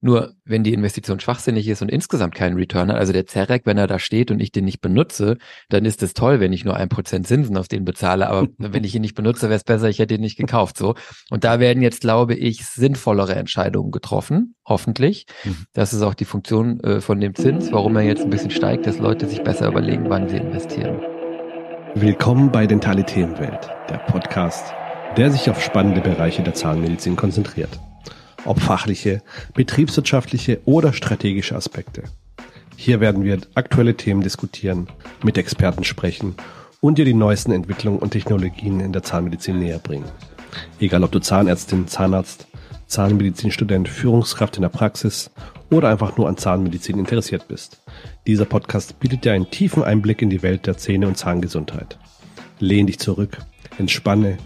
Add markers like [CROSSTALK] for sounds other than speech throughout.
Nur wenn die Investition schwachsinnig ist und insgesamt keinen Return hat, also der Zerek, wenn er da steht und ich den nicht benutze, dann ist es toll, wenn ich nur ein Prozent Zinsen auf den bezahle. Aber [LAUGHS] wenn ich ihn nicht benutze, wäre es besser, ich hätte ihn nicht gekauft. So. Und da werden jetzt, glaube ich, sinnvollere Entscheidungen getroffen, hoffentlich. Mhm. Das ist auch die Funktion äh, von dem Zins, warum er jetzt ein bisschen steigt, dass Leute sich besser überlegen, wann sie investieren. Willkommen bei Dentale Themenwelt, der Podcast, der sich auf spannende Bereiche der Zahnmedizin konzentriert ob fachliche, betriebswirtschaftliche oder strategische Aspekte. Hier werden wir aktuelle Themen diskutieren, mit Experten sprechen und dir die neuesten Entwicklungen und Technologien in der Zahnmedizin näher bringen. Egal ob du Zahnärztin, Zahnarzt, Zahnmedizinstudent, Führungskraft in der Praxis oder einfach nur an Zahnmedizin interessiert bist. Dieser Podcast bietet dir einen tiefen Einblick in die Welt der Zähne- und Zahngesundheit. Lehn dich zurück, entspanne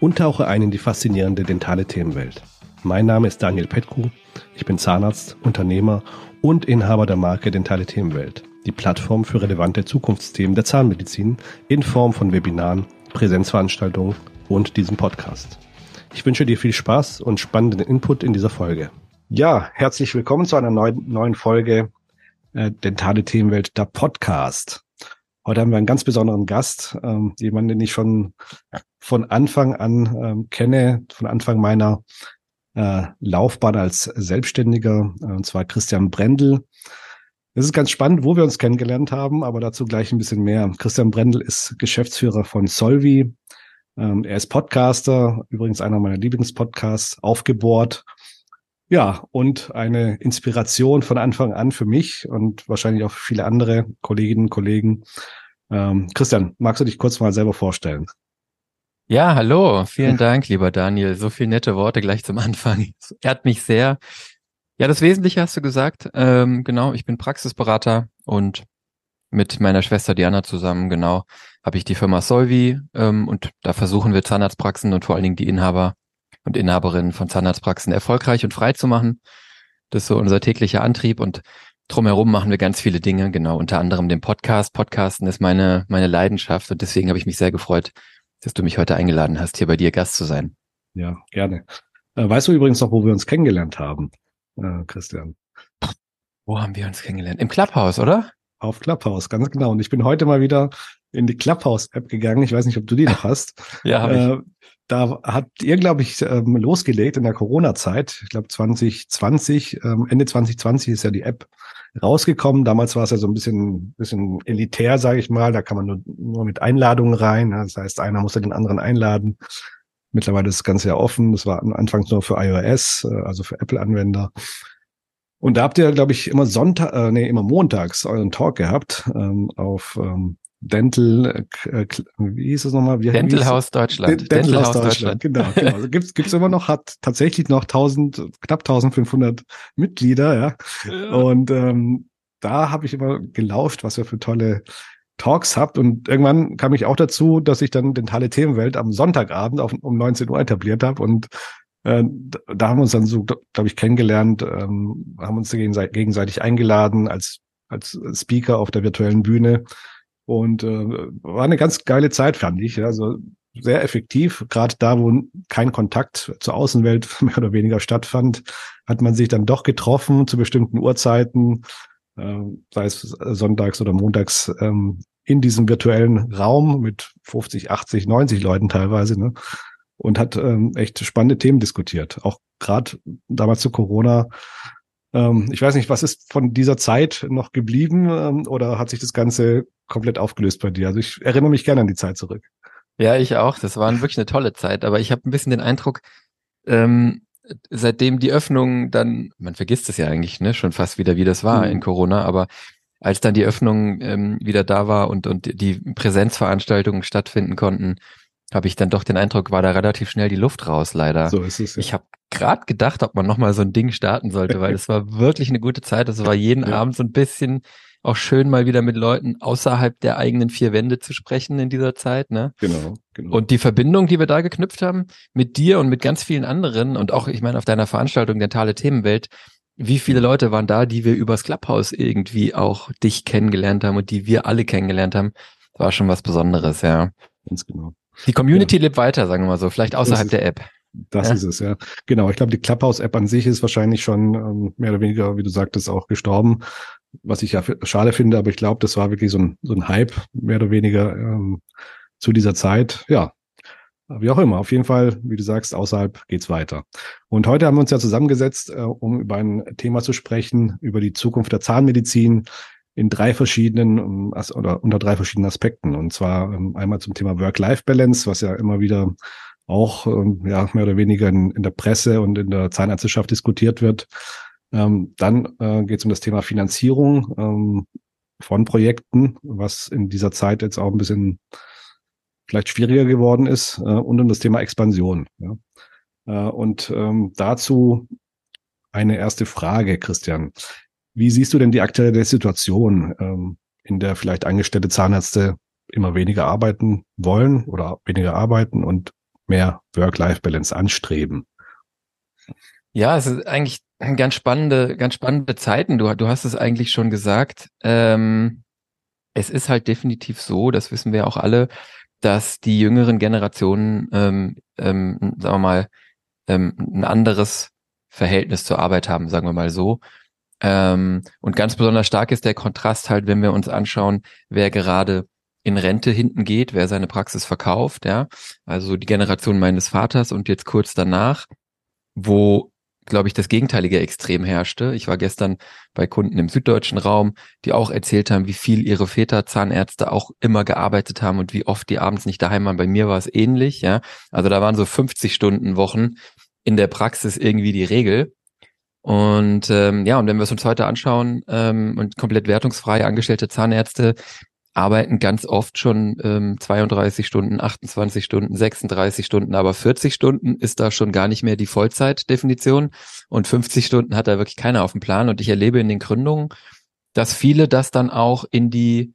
und tauche ein in die faszinierende dentale Themenwelt. Mein Name ist Daniel Petku. Ich bin Zahnarzt, Unternehmer und Inhaber der Marke Dentale Themenwelt, die Plattform für relevante Zukunftsthemen der Zahnmedizin in Form von Webinaren, Präsenzveranstaltungen und diesem Podcast. Ich wünsche dir viel Spaß und spannenden Input in dieser Folge. Ja, herzlich willkommen zu einer neuen, neuen Folge äh, Dentale Themenwelt, der Podcast. Heute haben wir einen ganz besonderen Gast, ähm, jemanden, den ich schon von Anfang an ähm, kenne, von Anfang meiner äh, Laufbahn als Selbstständiger, äh, und zwar Christian Brendel. Es ist ganz spannend, wo wir uns kennengelernt haben, aber dazu gleich ein bisschen mehr. Christian Brendel ist Geschäftsführer von Solvi. Ähm, er ist Podcaster, übrigens einer meiner Lieblingspodcasts, aufgebohrt. Ja, und eine Inspiration von Anfang an für mich und wahrscheinlich auch für viele andere Kolleginnen und Kollegen. Ähm, Christian, magst du dich kurz mal selber vorstellen? Ja, hallo. Vielen Dank, lieber Daniel. So viele nette Worte gleich zum [LAUGHS] Anfang. Das ehrt mich sehr. Ja, das Wesentliche hast du gesagt. Ähm, genau, ich bin Praxisberater und mit meiner Schwester Diana zusammen, genau, habe ich die Firma Solvi ähm, und da versuchen wir Zahnarztpraxen und vor allen Dingen die Inhaber und Inhaberinnen von Zahnarztpraxen erfolgreich und frei zu machen. Das ist so unser täglicher Antrieb und drumherum machen wir ganz viele Dinge, genau, unter anderem den Podcast. Podcasten ist meine, meine Leidenschaft und deswegen habe ich mich sehr gefreut, dass du mich heute eingeladen hast, hier bei dir Gast zu sein. Ja, gerne. Äh, weißt du übrigens noch, wo wir uns kennengelernt haben, äh, Christian? Wo haben wir uns kennengelernt? Im Clubhouse, oder? Auf Clubhouse, ganz genau. Und ich bin heute mal wieder in die Clubhouse-App gegangen. Ich weiß nicht, ob du die noch hast. [LAUGHS] ja, habe äh, ich. Da habt ihr, glaube ich, ähm, losgelegt in der Corona-Zeit. Ich glaube 2020, ähm, Ende 2020 ist ja die App rausgekommen. Damals war es ja so ein bisschen, bisschen elitär, sage ich mal. Da kann man nur, nur mit Einladungen rein. Das heißt, einer musste den anderen einladen. Mittlerweile ist das Ganze ja offen. Das war anfangs nur für iOS, äh, also für Apple-Anwender. Und da habt ihr, glaube ich, immer Sonntag, äh, nee, immer montags euren Talk gehabt ähm, auf ähm, Dental, äh, äh wie hieß es nochmal? Wie, Dental wie House Deutschland. Dental, Dental House Deutschland. Deutschland. Genau, genau. Also gibt's gibt's immer noch, hat tatsächlich noch 1000, knapp 1500 Mitglieder, ja. ja. Und ähm, da habe ich immer gelauscht, was ihr für tolle Talks habt. Und irgendwann kam ich auch dazu, dass ich dann Dentale Themenwelt am Sonntagabend auf, um 19 Uhr etabliert habe und äh, da haben wir uns dann so, glaube ich, kennengelernt, ähm, haben uns gegenseitig eingeladen als, als Speaker auf der virtuellen Bühne und äh, war eine ganz geile Zeit, fand ich. Also sehr effektiv. Gerade da, wo kein Kontakt zur Außenwelt [LAUGHS] mehr oder weniger stattfand, hat man sich dann doch getroffen zu bestimmten Uhrzeiten, äh, sei es sonntags oder montags, ähm, in diesem virtuellen Raum mit 50, 80, 90 Leuten teilweise, ne? Und hat ähm, echt spannende Themen diskutiert. Auch gerade damals zu Corona ähm, ich weiß nicht, was ist von dieser Zeit noch geblieben ähm, oder hat sich das Ganze komplett aufgelöst bei dir? Also ich erinnere mich gerne an die Zeit zurück. Ja, ich auch. Das war wirklich eine tolle Zeit. Aber ich habe ein bisschen den Eindruck, ähm, seitdem die Öffnung dann, man vergisst es ja eigentlich, ne, schon fast wieder, wie das war mhm. in Corona, aber als dann die Öffnung ähm, wieder da war und, und die Präsenzveranstaltungen stattfinden konnten, habe ich dann doch den Eindruck, war da relativ schnell die Luft raus, leider. So ist es. Ja. Ich habe gerade gedacht, ob man nochmal so ein Ding starten sollte, weil [LAUGHS] es war wirklich eine gute Zeit. Es war jeden ja. Abend so ein bisschen auch schön, mal wieder mit Leuten außerhalb der eigenen vier Wände zu sprechen in dieser Zeit. Ne? Genau, genau. Und die Verbindung, die wir da geknüpft haben, mit dir und mit ganz vielen anderen und auch, ich meine, auf deiner Veranstaltung Dentale Themenwelt, wie viele Leute waren da, die wir übers Clubhouse irgendwie auch dich kennengelernt haben und die wir alle kennengelernt haben? War schon was Besonderes, ja. Ganz genau. Die Community ja. lebt weiter, sagen wir mal so, vielleicht außerhalb der App. Das ja. ist es, ja. Genau, ich glaube, die Clubhouse-App an sich ist wahrscheinlich schon ähm, mehr oder weniger, wie du sagtest, auch gestorben, was ich ja schade finde, aber ich glaube, das war wirklich so ein, so ein Hype, mehr oder weniger ähm, zu dieser Zeit. Ja, wie auch immer, auf jeden Fall, wie du sagst, außerhalb geht's weiter. Und heute haben wir uns ja zusammengesetzt, äh, um über ein Thema zu sprechen, über die Zukunft der Zahnmedizin in drei verschiedenen um, oder unter drei verschiedenen Aspekten. Und zwar ähm, einmal zum Thema Work-Life-Balance, was ja immer wieder auch ähm, ja mehr oder weniger in, in der Presse und in der Zahnärzteschaft diskutiert wird. Ähm, dann äh, geht es um das Thema Finanzierung ähm, von Projekten, was in dieser Zeit jetzt auch ein bisschen vielleicht schwieriger geworden ist, äh, und um das Thema Expansion. Ja. Äh, und ähm, dazu eine erste Frage, Christian. Wie siehst du denn die aktuelle Situation, ähm, in der vielleicht angestellte Zahnärzte immer weniger arbeiten wollen oder weniger arbeiten und mehr Work-Life-Balance anstreben. Ja, es ist eigentlich ganz spannende, ganz spannende Zeiten. Du, du hast es eigentlich schon gesagt. Ähm, es ist halt definitiv so, das wissen wir auch alle, dass die jüngeren Generationen, ähm, ähm, sagen wir mal, ähm, ein anderes Verhältnis zur Arbeit haben, sagen wir mal so. Ähm, und ganz besonders stark ist der Kontrast halt, wenn wir uns anschauen, wer gerade in Rente hinten geht, wer seine Praxis verkauft, ja. Also die Generation meines Vaters und jetzt kurz danach, wo, glaube ich, das gegenteilige Extrem herrschte. Ich war gestern bei Kunden im süddeutschen Raum, die auch erzählt haben, wie viel ihre Väter Zahnärzte auch immer gearbeitet haben und wie oft die abends nicht daheim waren. Bei mir war es ähnlich, ja. Also da waren so 50 Stunden Wochen in der Praxis irgendwie die Regel. Und ähm, ja, und wenn wir es uns heute anschauen ähm, und komplett wertungsfrei angestellte Zahnärzte, arbeiten ganz oft schon ähm, 32 Stunden, 28 Stunden, 36 Stunden, aber 40 Stunden ist da schon gar nicht mehr die Vollzeitdefinition. Und 50 Stunden hat da wirklich keiner auf dem Plan. Und ich erlebe in den Gründungen, dass viele das dann auch in die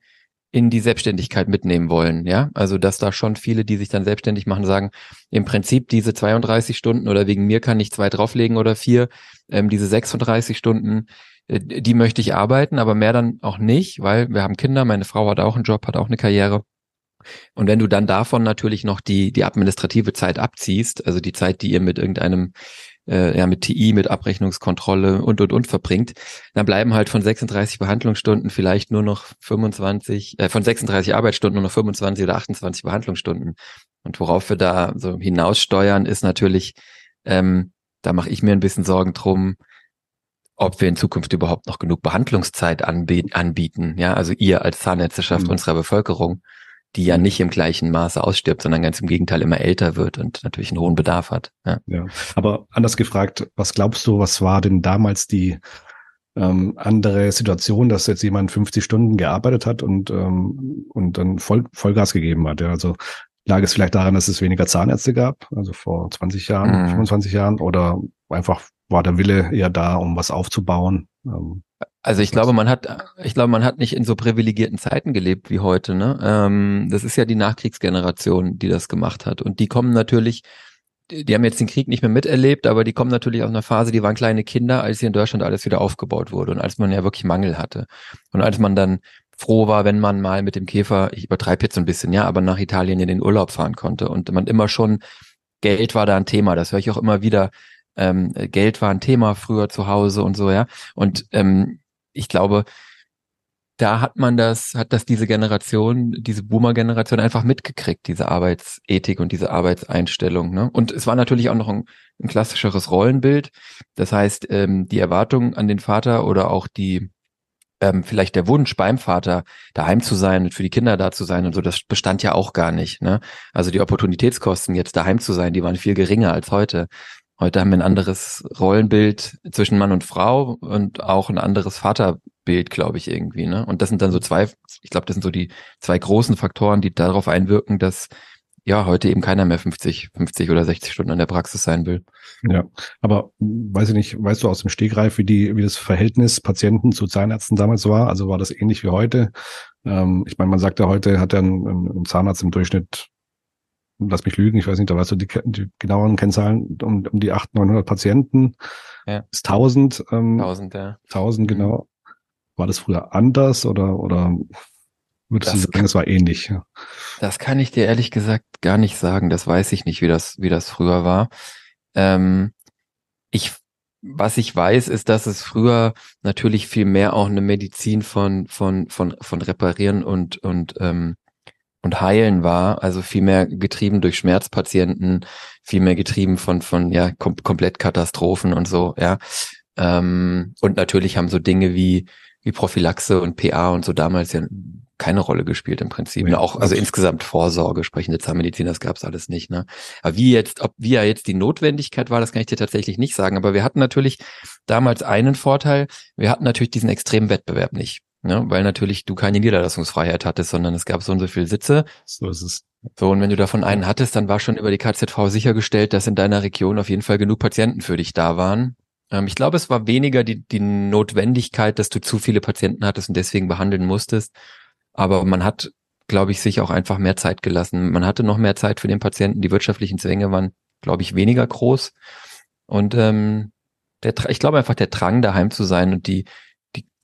in die Selbstständigkeit mitnehmen wollen, ja, also dass da schon viele, die sich dann selbstständig machen, sagen, im Prinzip diese 32 Stunden oder wegen mir kann ich zwei drauflegen oder vier, ähm, diese 36 Stunden, die möchte ich arbeiten, aber mehr dann auch nicht, weil wir haben Kinder, meine Frau hat auch einen Job, hat auch eine Karriere. Und wenn du dann davon natürlich noch die, die administrative Zeit abziehst, also die Zeit, die ihr mit irgendeinem, äh, ja, mit TI, mit Abrechnungskontrolle und, und, und verbringt, dann bleiben halt von 36 Behandlungsstunden vielleicht nur noch 25, äh, von 36 Arbeitsstunden nur noch 25 oder 28 Behandlungsstunden. Und worauf wir da so hinaussteuern, ist natürlich, ähm, da mache ich mir ein bisschen Sorgen drum, ob wir in Zukunft überhaupt noch genug Behandlungszeit anbieten. Ja, also ihr als Zahnärzteschaft mhm. unserer Bevölkerung, die ja nicht im gleichen Maße ausstirbt, sondern ganz im Gegenteil immer älter wird und natürlich einen hohen Bedarf hat. Ja, ja. aber anders gefragt, was glaubst du, was war denn damals die ähm, andere Situation, dass jetzt jemand 50 Stunden gearbeitet hat und, ähm, und dann Voll, Vollgas gegeben hat? Ja, also lag es vielleicht daran, dass es weniger Zahnärzte gab, also vor 20 Jahren, mhm. 25 Jahren, oder einfach war der Wille eher da, um was aufzubauen. Ähm, also ich glaube, man hat, ich glaube, man hat nicht in so privilegierten Zeiten gelebt wie heute. Ne? Ähm, das ist ja die Nachkriegsgeneration, die das gemacht hat. Und die kommen natürlich, die haben jetzt den Krieg nicht mehr miterlebt, aber die kommen natürlich aus einer Phase, die waren kleine Kinder, als hier in Deutschland alles wieder aufgebaut wurde und als man ja wirklich Mangel hatte. Und als man dann froh war, wenn man mal mit dem Käfer, ich übertreibe jetzt so ein bisschen, ja, aber nach Italien in den Urlaub fahren konnte und man immer schon Geld war da ein Thema. Das höre ich auch immer wieder ähm, Geld war ein Thema früher zu Hause und so, ja. Und ähm, ich glaube, da hat man das, hat das diese Generation, diese Boomer-Generation einfach mitgekriegt, diese Arbeitsethik und diese Arbeitseinstellung. Ne? Und es war natürlich auch noch ein, ein klassischeres Rollenbild. Das heißt, ähm, die Erwartung an den Vater oder auch die ähm, vielleicht der Wunsch beim Vater daheim zu sein und für die Kinder da zu sein und so, das bestand ja auch gar nicht. Ne? Also die Opportunitätskosten jetzt daheim zu sein, die waren viel geringer als heute. Heute haben wir ein anderes Rollenbild zwischen Mann und Frau und auch ein anderes Vaterbild, glaube ich, irgendwie. Ne? Und das sind dann so zwei, ich glaube, das sind so die zwei großen Faktoren, die darauf einwirken, dass ja heute eben keiner mehr 50, 50 oder 60 Stunden in der Praxis sein will. Ja, aber weiß ich nicht, weißt du aus dem Stegreif, wie die, wie das Verhältnis Patienten zu Zahnärzten damals war? Also war das ähnlich wie heute? Ähm, ich meine, man sagt ja heute, hat ja ein, ein Zahnarzt im Durchschnitt lass mich lügen, ich weiß nicht, da weißt du die, die genaueren Kennzahlen, um, um die 800, 900 Patienten ja. ist 1000. Ähm, 1000, ja. 1000, mhm. genau. War das früher anders oder, oder würdest das du sagen, es war ähnlich? Ja. Das kann ich dir ehrlich gesagt gar nicht sagen. Das weiß ich nicht, wie das, wie das früher war. Ähm, ich, was ich weiß, ist, dass es früher natürlich viel mehr auch eine Medizin von, von, von, von Reparieren und, und, ähm, und Heilen war, also viel mehr getrieben durch Schmerzpatienten, viel mehr getrieben von, von, ja, kom Komplettkatastrophen und so, ja. Ähm, und natürlich haben so Dinge wie, wie Prophylaxe und PA und so damals ja keine Rolle gespielt im Prinzip. Ja, auch also insgesamt Vorsorge, sprechende Zahnmedizin, das gab's alles nicht. Ne? Aber wie jetzt, ob wie ja jetzt die Notwendigkeit war, das kann ich dir tatsächlich nicht sagen. Aber wir hatten natürlich damals einen Vorteil: Wir hatten natürlich diesen extremen Wettbewerb nicht, ne? weil natürlich du keine Niederlassungsfreiheit hattest, sondern es gab so und so viele Sitze. So ist es. So, und wenn du davon einen hattest, dann war schon über die KZV sichergestellt, dass in deiner Region auf jeden Fall genug Patienten für dich da waren. Ähm, ich glaube, es war weniger die, die Notwendigkeit, dass du zu viele Patienten hattest und deswegen behandeln musstest, aber man hat, glaube ich, sich auch einfach mehr Zeit gelassen. Man hatte noch mehr Zeit für den Patienten. Die wirtschaftlichen Zwänge waren, glaube ich, weniger groß. Und ähm, der, ich glaube einfach, der Drang, daheim zu sein und die,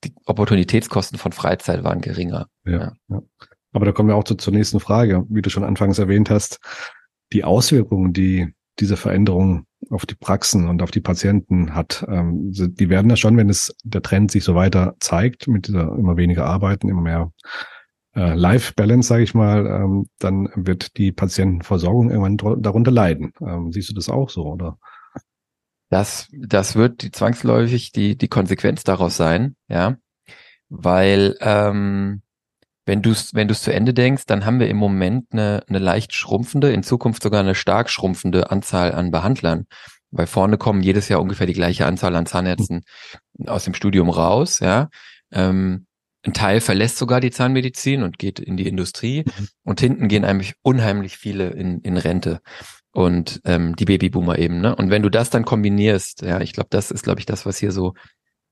die, Opportunitätskosten von Freizeit waren geringer. Ja, ja. Aber da kommen wir auch zu, zur nächsten Frage. Wie du schon anfangs erwähnt hast, die Auswirkungen, die diese Veränderung auf die Praxen und auf die Patienten hat, ähm, die werden ja schon, wenn es der Trend sich so weiter zeigt, mit dieser immer weniger Arbeiten, immer mehr äh, Life Balance, sage ich mal, ähm, dann wird die Patientenversorgung irgendwann darunter leiden. Ähm, siehst du das auch so, oder? Das, das wird die, zwangsläufig die, die Konsequenz daraus sein, ja. Weil ähm, wenn du es wenn du's zu Ende denkst, dann haben wir im Moment eine, eine leicht schrumpfende, in Zukunft sogar eine stark schrumpfende Anzahl an Behandlern. Weil vorne kommen jedes Jahr ungefähr die gleiche Anzahl an Zahnärzten aus dem Studium raus, ja. Ähm, ein Teil verlässt sogar die Zahnmedizin und geht in die Industrie. Mhm. Und hinten gehen eigentlich unheimlich viele in, in Rente. Und ähm, die Babyboomer eben, ne? Und wenn du das dann kombinierst, ja, ich glaube, das ist, glaube ich, das, was hier so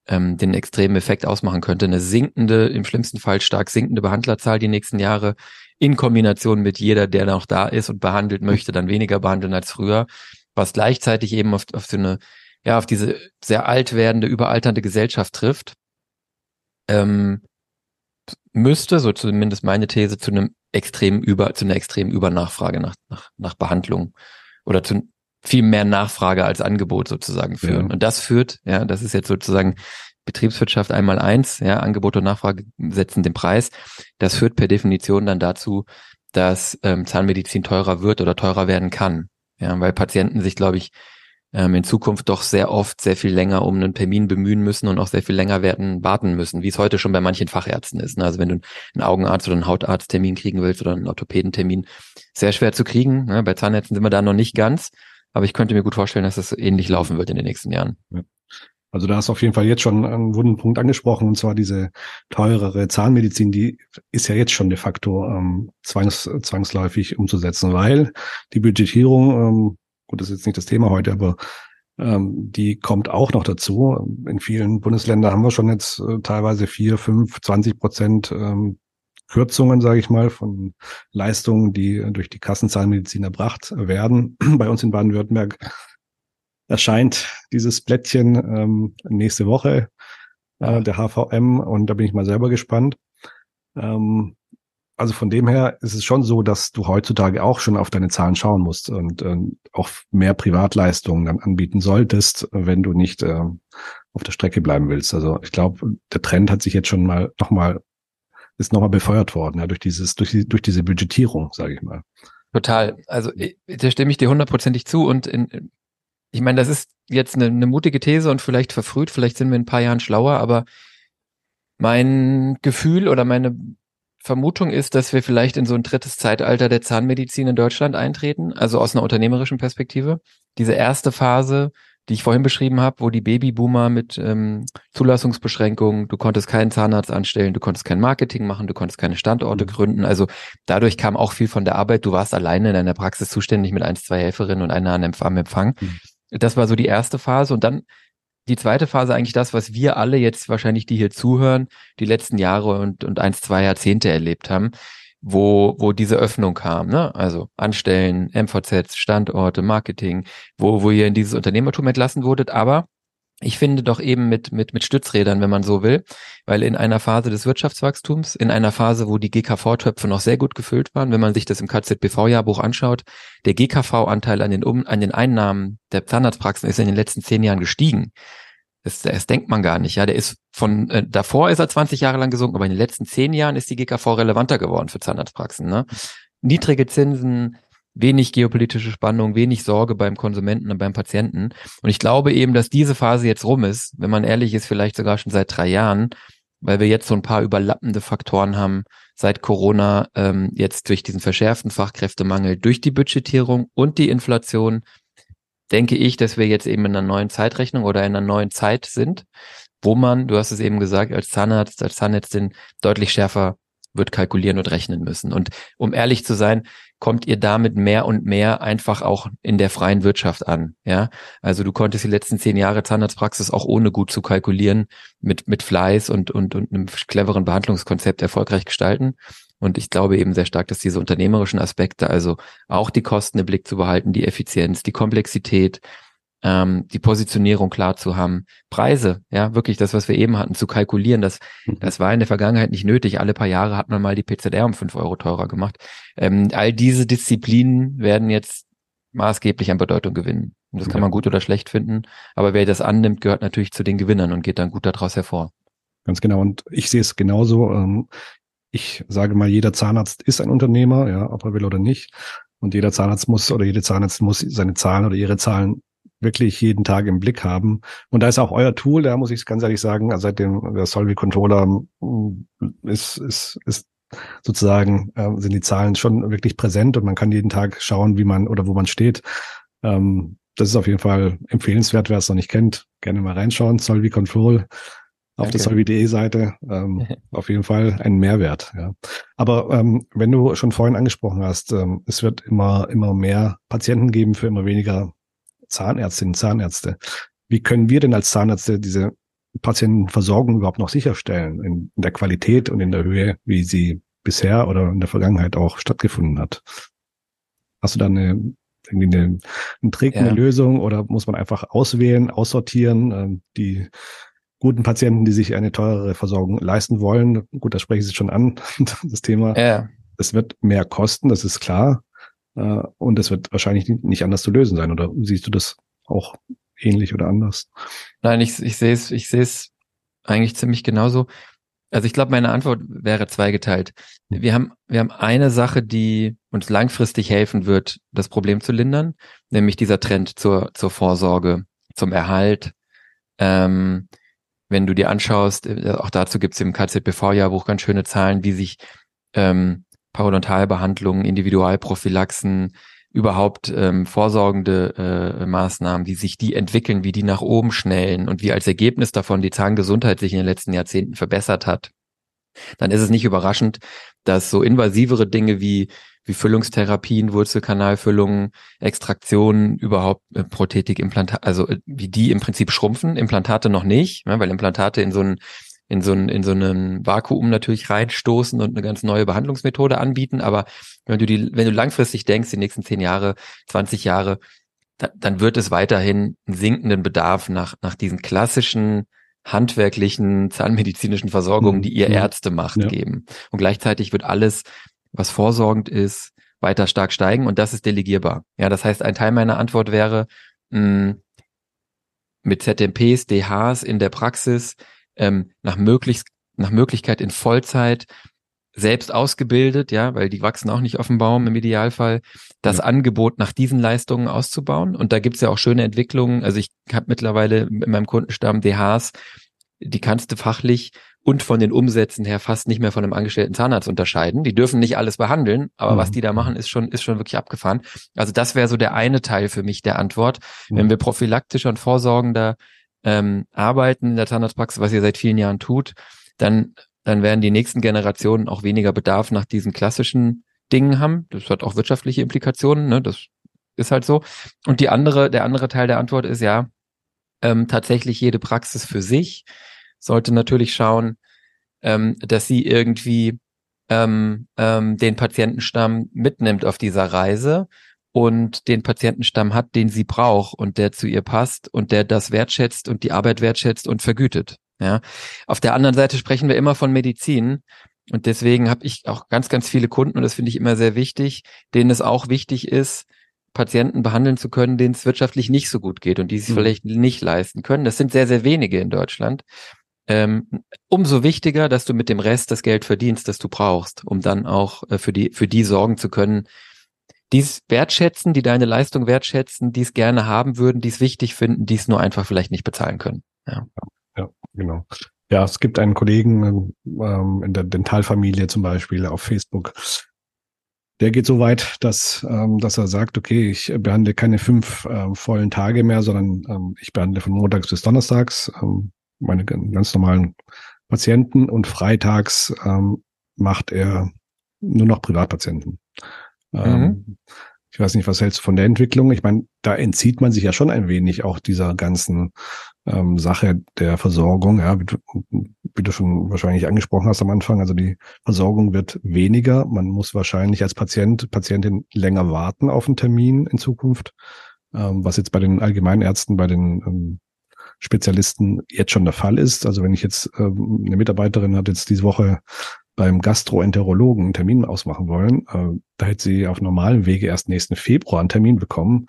ähm, den extremen Effekt ausmachen könnte. Eine sinkende, im schlimmsten Fall stark sinkende Behandlerzahl die nächsten Jahre in Kombination mit jeder, der noch da ist und behandelt mhm. möchte, dann weniger behandeln als früher, was gleichzeitig eben auf, auf so eine, ja, auf diese sehr alt werdende, überalternde Gesellschaft trifft. Ähm, müsste, so zumindest meine These, zu einem extremen Über, zu einer extremen Übernachfrage nach, nach, nach Behandlung oder zu viel mehr Nachfrage als Angebot sozusagen führen. Ja. Und das führt, ja, das ist jetzt sozusagen Betriebswirtschaft einmal eins, ja, Angebot und Nachfrage setzen den Preis. Das führt per Definition dann dazu, dass ähm, Zahnmedizin teurer wird oder teurer werden kann. Ja, weil Patienten sich, glaube ich, ähm, in Zukunft doch sehr oft sehr viel länger um einen Termin bemühen müssen und auch sehr viel länger werden, warten müssen, wie es heute schon bei manchen Fachärzten ist. Ne? Also wenn du einen Augenarzt oder einen Hautarzttermin kriegen willst oder einen Orthopädentermin, sehr schwer zu kriegen. Ne? Bei Zahnärzten sind wir da noch nicht ganz, aber ich könnte mir gut vorstellen, dass das ähnlich laufen wird in den nächsten Jahren. Ja. Also da hast du auf jeden Fall jetzt schon einen wunden Punkt angesprochen, und zwar diese teurere Zahnmedizin, die ist ja jetzt schon de facto ähm, zwangs, zwangsläufig umzusetzen, weil die Budgetierung ähm, gut, das ist jetzt nicht das Thema heute, aber ähm, die kommt auch noch dazu. In vielen Bundesländern haben wir schon jetzt äh, teilweise vier, fünf, zwanzig Prozent ähm, Kürzungen, sage ich mal, von Leistungen, die durch die Kassenzahlmedizin erbracht werden. [CLEARS THROAT] Bei uns in Baden-Württemberg erscheint dieses Blättchen ähm, nächste Woche, äh, der HVM, und da bin ich mal selber gespannt. Ähm, also von dem her ist es schon so, dass du heutzutage auch schon auf deine Zahlen schauen musst und äh, auch mehr Privatleistungen dann anbieten solltest, wenn du nicht äh, auf der Strecke bleiben willst. Also ich glaube, der Trend hat sich jetzt schon mal nochmal, ist nochmal befeuert worden, ja, durch dieses, durch, die, durch diese Budgetierung, sage ich mal. Total. Also da stimme ich dir hundertprozentig zu und in, ich meine, das ist jetzt eine, eine mutige These und vielleicht verfrüht, vielleicht sind wir in ein paar Jahren schlauer, aber mein Gefühl oder meine Vermutung ist, dass wir vielleicht in so ein drittes Zeitalter der Zahnmedizin in Deutschland eintreten, also aus einer unternehmerischen Perspektive. Diese erste Phase, die ich vorhin beschrieben habe, wo die Babyboomer mit ähm, Zulassungsbeschränkungen, du konntest keinen Zahnarzt anstellen, du konntest kein Marketing machen, du konntest keine Standorte mhm. gründen. Also dadurch kam auch viel von der Arbeit. Du warst alleine in deiner Praxis zuständig mit eins, zwei Helferinnen und einer am Empfang. Mhm. Das war so die erste Phase. Und dann die zweite Phase eigentlich das, was wir alle jetzt wahrscheinlich, die hier zuhören, die letzten Jahre und, und eins, zwei Jahrzehnte erlebt haben, wo, wo diese Öffnung kam, ne? Also Anstellen, MVZs, Standorte, Marketing, wo, wo ihr in dieses Unternehmertum entlassen wurdet, aber ich finde doch eben mit, mit, mit Stützrädern, wenn man so will, weil in einer Phase des Wirtschaftswachstums, in einer Phase, wo die GKV-Töpfe noch sehr gut gefüllt waren, wenn man sich das im KZBV-Jahrbuch anschaut, der GKV-Anteil an den, um, an den Einnahmen der Zahnarztpraxen ist in den letzten zehn Jahren gestiegen. Das, das denkt man gar nicht. Ja, der ist von äh, davor ist er 20 Jahre lang gesunken, aber in den letzten zehn Jahren ist die GKV relevanter geworden für Zahnarztpraxen. Ne? Niedrige Zinsen, wenig geopolitische Spannung, wenig Sorge beim Konsumenten und beim Patienten. Und ich glaube eben, dass diese Phase jetzt rum ist, wenn man ehrlich ist, vielleicht sogar schon seit drei Jahren, weil wir jetzt so ein paar überlappende Faktoren haben seit Corona, ähm, jetzt durch diesen verschärften Fachkräftemangel, durch die Budgetierung und die Inflation, denke ich, dass wir jetzt eben in einer neuen Zeitrechnung oder in einer neuen Zeit sind, wo man, du hast es eben gesagt, als Zahnarzt, als Zahnärztin deutlich schärfer wird kalkulieren und rechnen müssen. Und um ehrlich zu sein, kommt ihr damit mehr und mehr einfach auch in der freien Wirtschaft an. Ja, also du konntest die letzten zehn Jahre Zahnarztpraxis auch ohne gut zu kalkulieren mit, mit Fleiß und, und, und einem cleveren Behandlungskonzept erfolgreich gestalten. Und ich glaube eben sehr stark, dass diese unternehmerischen Aspekte, also auch die Kosten im Blick zu behalten, die Effizienz, die Komplexität, ähm, die Positionierung klar zu haben, Preise, ja, wirklich das, was wir eben hatten, zu kalkulieren, das, mhm. das war in der Vergangenheit nicht nötig. Alle paar Jahre hat man mal die PZR um fünf Euro teurer gemacht. Ähm, all diese Disziplinen werden jetzt maßgeblich an Bedeutung gewinnen. Und das kann man gut oder schlecht finden, aber wer das annimmt, gehört natürlich zu den Gewinnern und geht dann gut daraus hervor. Ganz genau. Und ich sehe es genauso. Ähm, ich sage mal, jeder Zahnarzt ist ein Unternehmer, ja, ob er will oder nicht. Und jeder Zahnarzt muss oder jede Zahnarzt muss seine Zahlen oder ihre Zahlen wirklich jeden Tag im Blick haben. Und da ist auch euer Tool, da muss ich ganz ehrlich sagen, also seitdem der Solvi Controller mm, ist, ist, ist sozusagen, äh, sind die Zahlen schon wirklich präsent und man kann jeden Tag schauen, wie man oder wo man steht. Ähm, das ist auf jeden Fall empfehlenswert, wer es noch nicht kennt. Gerne mal reinschauen. Solvi Control auf okay. der solvi.de Seite. Ähm, [LAUGHS] auf jeden Fall ein Mehrwert. Ja. Aber ähm, wenn du schon vorhin angesprochen hast, ähm, es wird immer, immer mehr Patienten geben für immer weniger Zahnärztinnen, Zahnärzte. Wie können wir denn als Zahnärzte diese Patientenversorgung überhaupt noch sicherstellen in, in der Qualität und in der Höhe, wie sie bisher oder in der Vergangenheit auch stattgefunden hat? Hast du da eine irgendwie eine, eine trägende ja. Lösung oder muss man einfach auswählen, aussortieren, äh, die guten Patienten, die sich eine teurere Versorgung leisten wollen? Gut, da spreche ich schon an, [LAUGHS] das Thema. Ja. Es wird mehr kosten, das ist klar. Äh, und es wird wahrscheinlich nicht anders zu lösen sein. Oder siehst du das auch ähnlich oder anders? Nein, ich, ich sehe es, ich sehe es eigentlich ziemlich genauso. Also ich glaube, meine Antwort wäre zweigeteilt. Wir haben, wir haben eine Sache, die uns langfristig helfen wird, das Problem zu lindern, nämlich dieser Trend zur, zur Vorsorge, zum Erhalt. Ähm, wenn du dir anschaust, äh, auch dazu gibt es im KZBV-Jahrbuch ganz schöne Zahlen, wie sich ähm, Parodontalbehandlungen, Individualprophylaxen, überhaupt ähm, vorsorgende äh, Maßnahmen, wie sich die entwickeln, wie die nach oben schnellen und wie als Ergebnis davon die Zahngesundheit sich in den letzten Jahrzehnten verbessert hat, dann ist es nicht überraschend, dass so invasivere Dinge wie wie Füllungstherapien, Wurzelkanalfüllungen, Extraktionen, überhaupt äh, Prothetikimplantate, also äh, wie die im Prinzip schrumpfen, Implantate noch nicht, ne, weil Implantate in so einen in so, ein, in so einen Vakuum natürlich reinstoßen und eine ganz neue Behandlungsmethode anbieten. Aber wenn du die, wenn du langfristig denkst, die nächsten zehn Jahre, 20 Jahre, da, dann wird es weiterhin einen sinkenden Bedarf nach, nach diesen klassischen handwerklichen zahnmedizinischen Versorgungen, die ihr mhm. Ärzte macht, ja. geben. Und gleichzeitig wird alles, was vorsorgend ist, weiter stark steigen und das ist delegierbar. Ja, das heißt, ein Teil meiner Antwort wäre, mh, mit ZMPs, DHs in der Praxis ähm, nach möglichst nach Möglichkeit in Vollzeit selbst ausgebildet, ja, weil die wachsen auch nicht auf dem Baum im Idealfall, das ja. Angebot nach diesen Leistungen auszubauen. Und da gibt's ja auch schöne Entwicklungen. Also ich habe mittlerweile in meinem Kundenstamm DHs, die kannst du fachlich und von den Umsätzen her fast nicht mehr von einem angestellten Zahnarzt unterscheiden. Die dürfen nicht alles behandeln, aber mhm. was die da machen, ist schon, ist schon wirklich abgefahren. Also das wäre so der eine Teil für mich der Antwort. Mhm. Wenn wir prophylaktisch und vorsorgender ähm, arbeiten in der Zahnarztpraxis, was ihr seit vielen Jahren tut, dann, dann werden die nächsten Generationen auch weniger Bedarf nach diesen klassischen Dingen haben. Das hat auch wirtschaftliche Implikationen, ne? das ist halt so. Und die andere, der andere Teil der Antwort ist ja, ähm, tatsächlich jede Praxis für sich sollte natürlich schauen, ähm, dass sie irgendwie ähm, ähm, den Patientenstamm mitnimmt auf dieser Reise und den Patientenstamm hat, den sie braucht und der zu ihr passt und der das wertschätzt und die Arbeit wertschätzt und vergütet. Ja. Auf der anderen Seite sprechen wir immer von Medizin und deswegen habe ich auch ganz, ganz viele Kunden und das finde ich immer sehr wichtig, denen es auch wichtig ist, Patienten behandeln zu können, denen es wirtschaftlich nicht so gut geht und die es mhm. vielleicht nicht leisten können. Das sind sehr, sehr wenige in Deutschland. Ähm, umso wichtiger, dass du mit dem Rest das Geld verdienst, das du brauchst, um dann auch äh, für die, für die sorgen zu können, die es wertschätzen, die deine Leistung wertschätzen, die es gerne haben würden, die es wichtig finden, die es nur einfach vielleicht nicht bezahlen können. Ja, ja genau. Ja, es gibt einen Kollegen ähm, in der Dentalfamilie zum Beispiel auf Facebook, der geht so weit, dass, ähm, dass er sagt, okay, ich behandle keine fünf ähm, vollen Tage mehr, sondern ähm, ich behandle von montags bis donnerstags ähm, meine ganz normalen Patienten und freitags ähm, macht er nur noch Privatpatienten. Ähm, mhm. Ich weiß nicht, was hältst du von der Entwicklung? Ich meine, da entzieht man sich ja schon ein wenig auch dieser ganzen ähm, Sache der Versorgung, ja, wie du, wie du schon wahrscheinlich angesprochen hast am Anfang. Also die Versorgung wird weniger. Man muss wahrscheinlich als Patient, Patientin länger warten auf einen Termin in Zukunft, ähm, was jetzt bei den Allgemeinärzten, bei den ähm, Spezialisten jetzt schon der Fall ist. Also wenn ich jetzt ähm, eine Mitarbeiterin hat jetzt diese Woche beim Gastroenterologen einen Termin ausmachen wollen, äh, da hätte sie auf normalem Wege erst nächsten Februar einen Termin bekommen.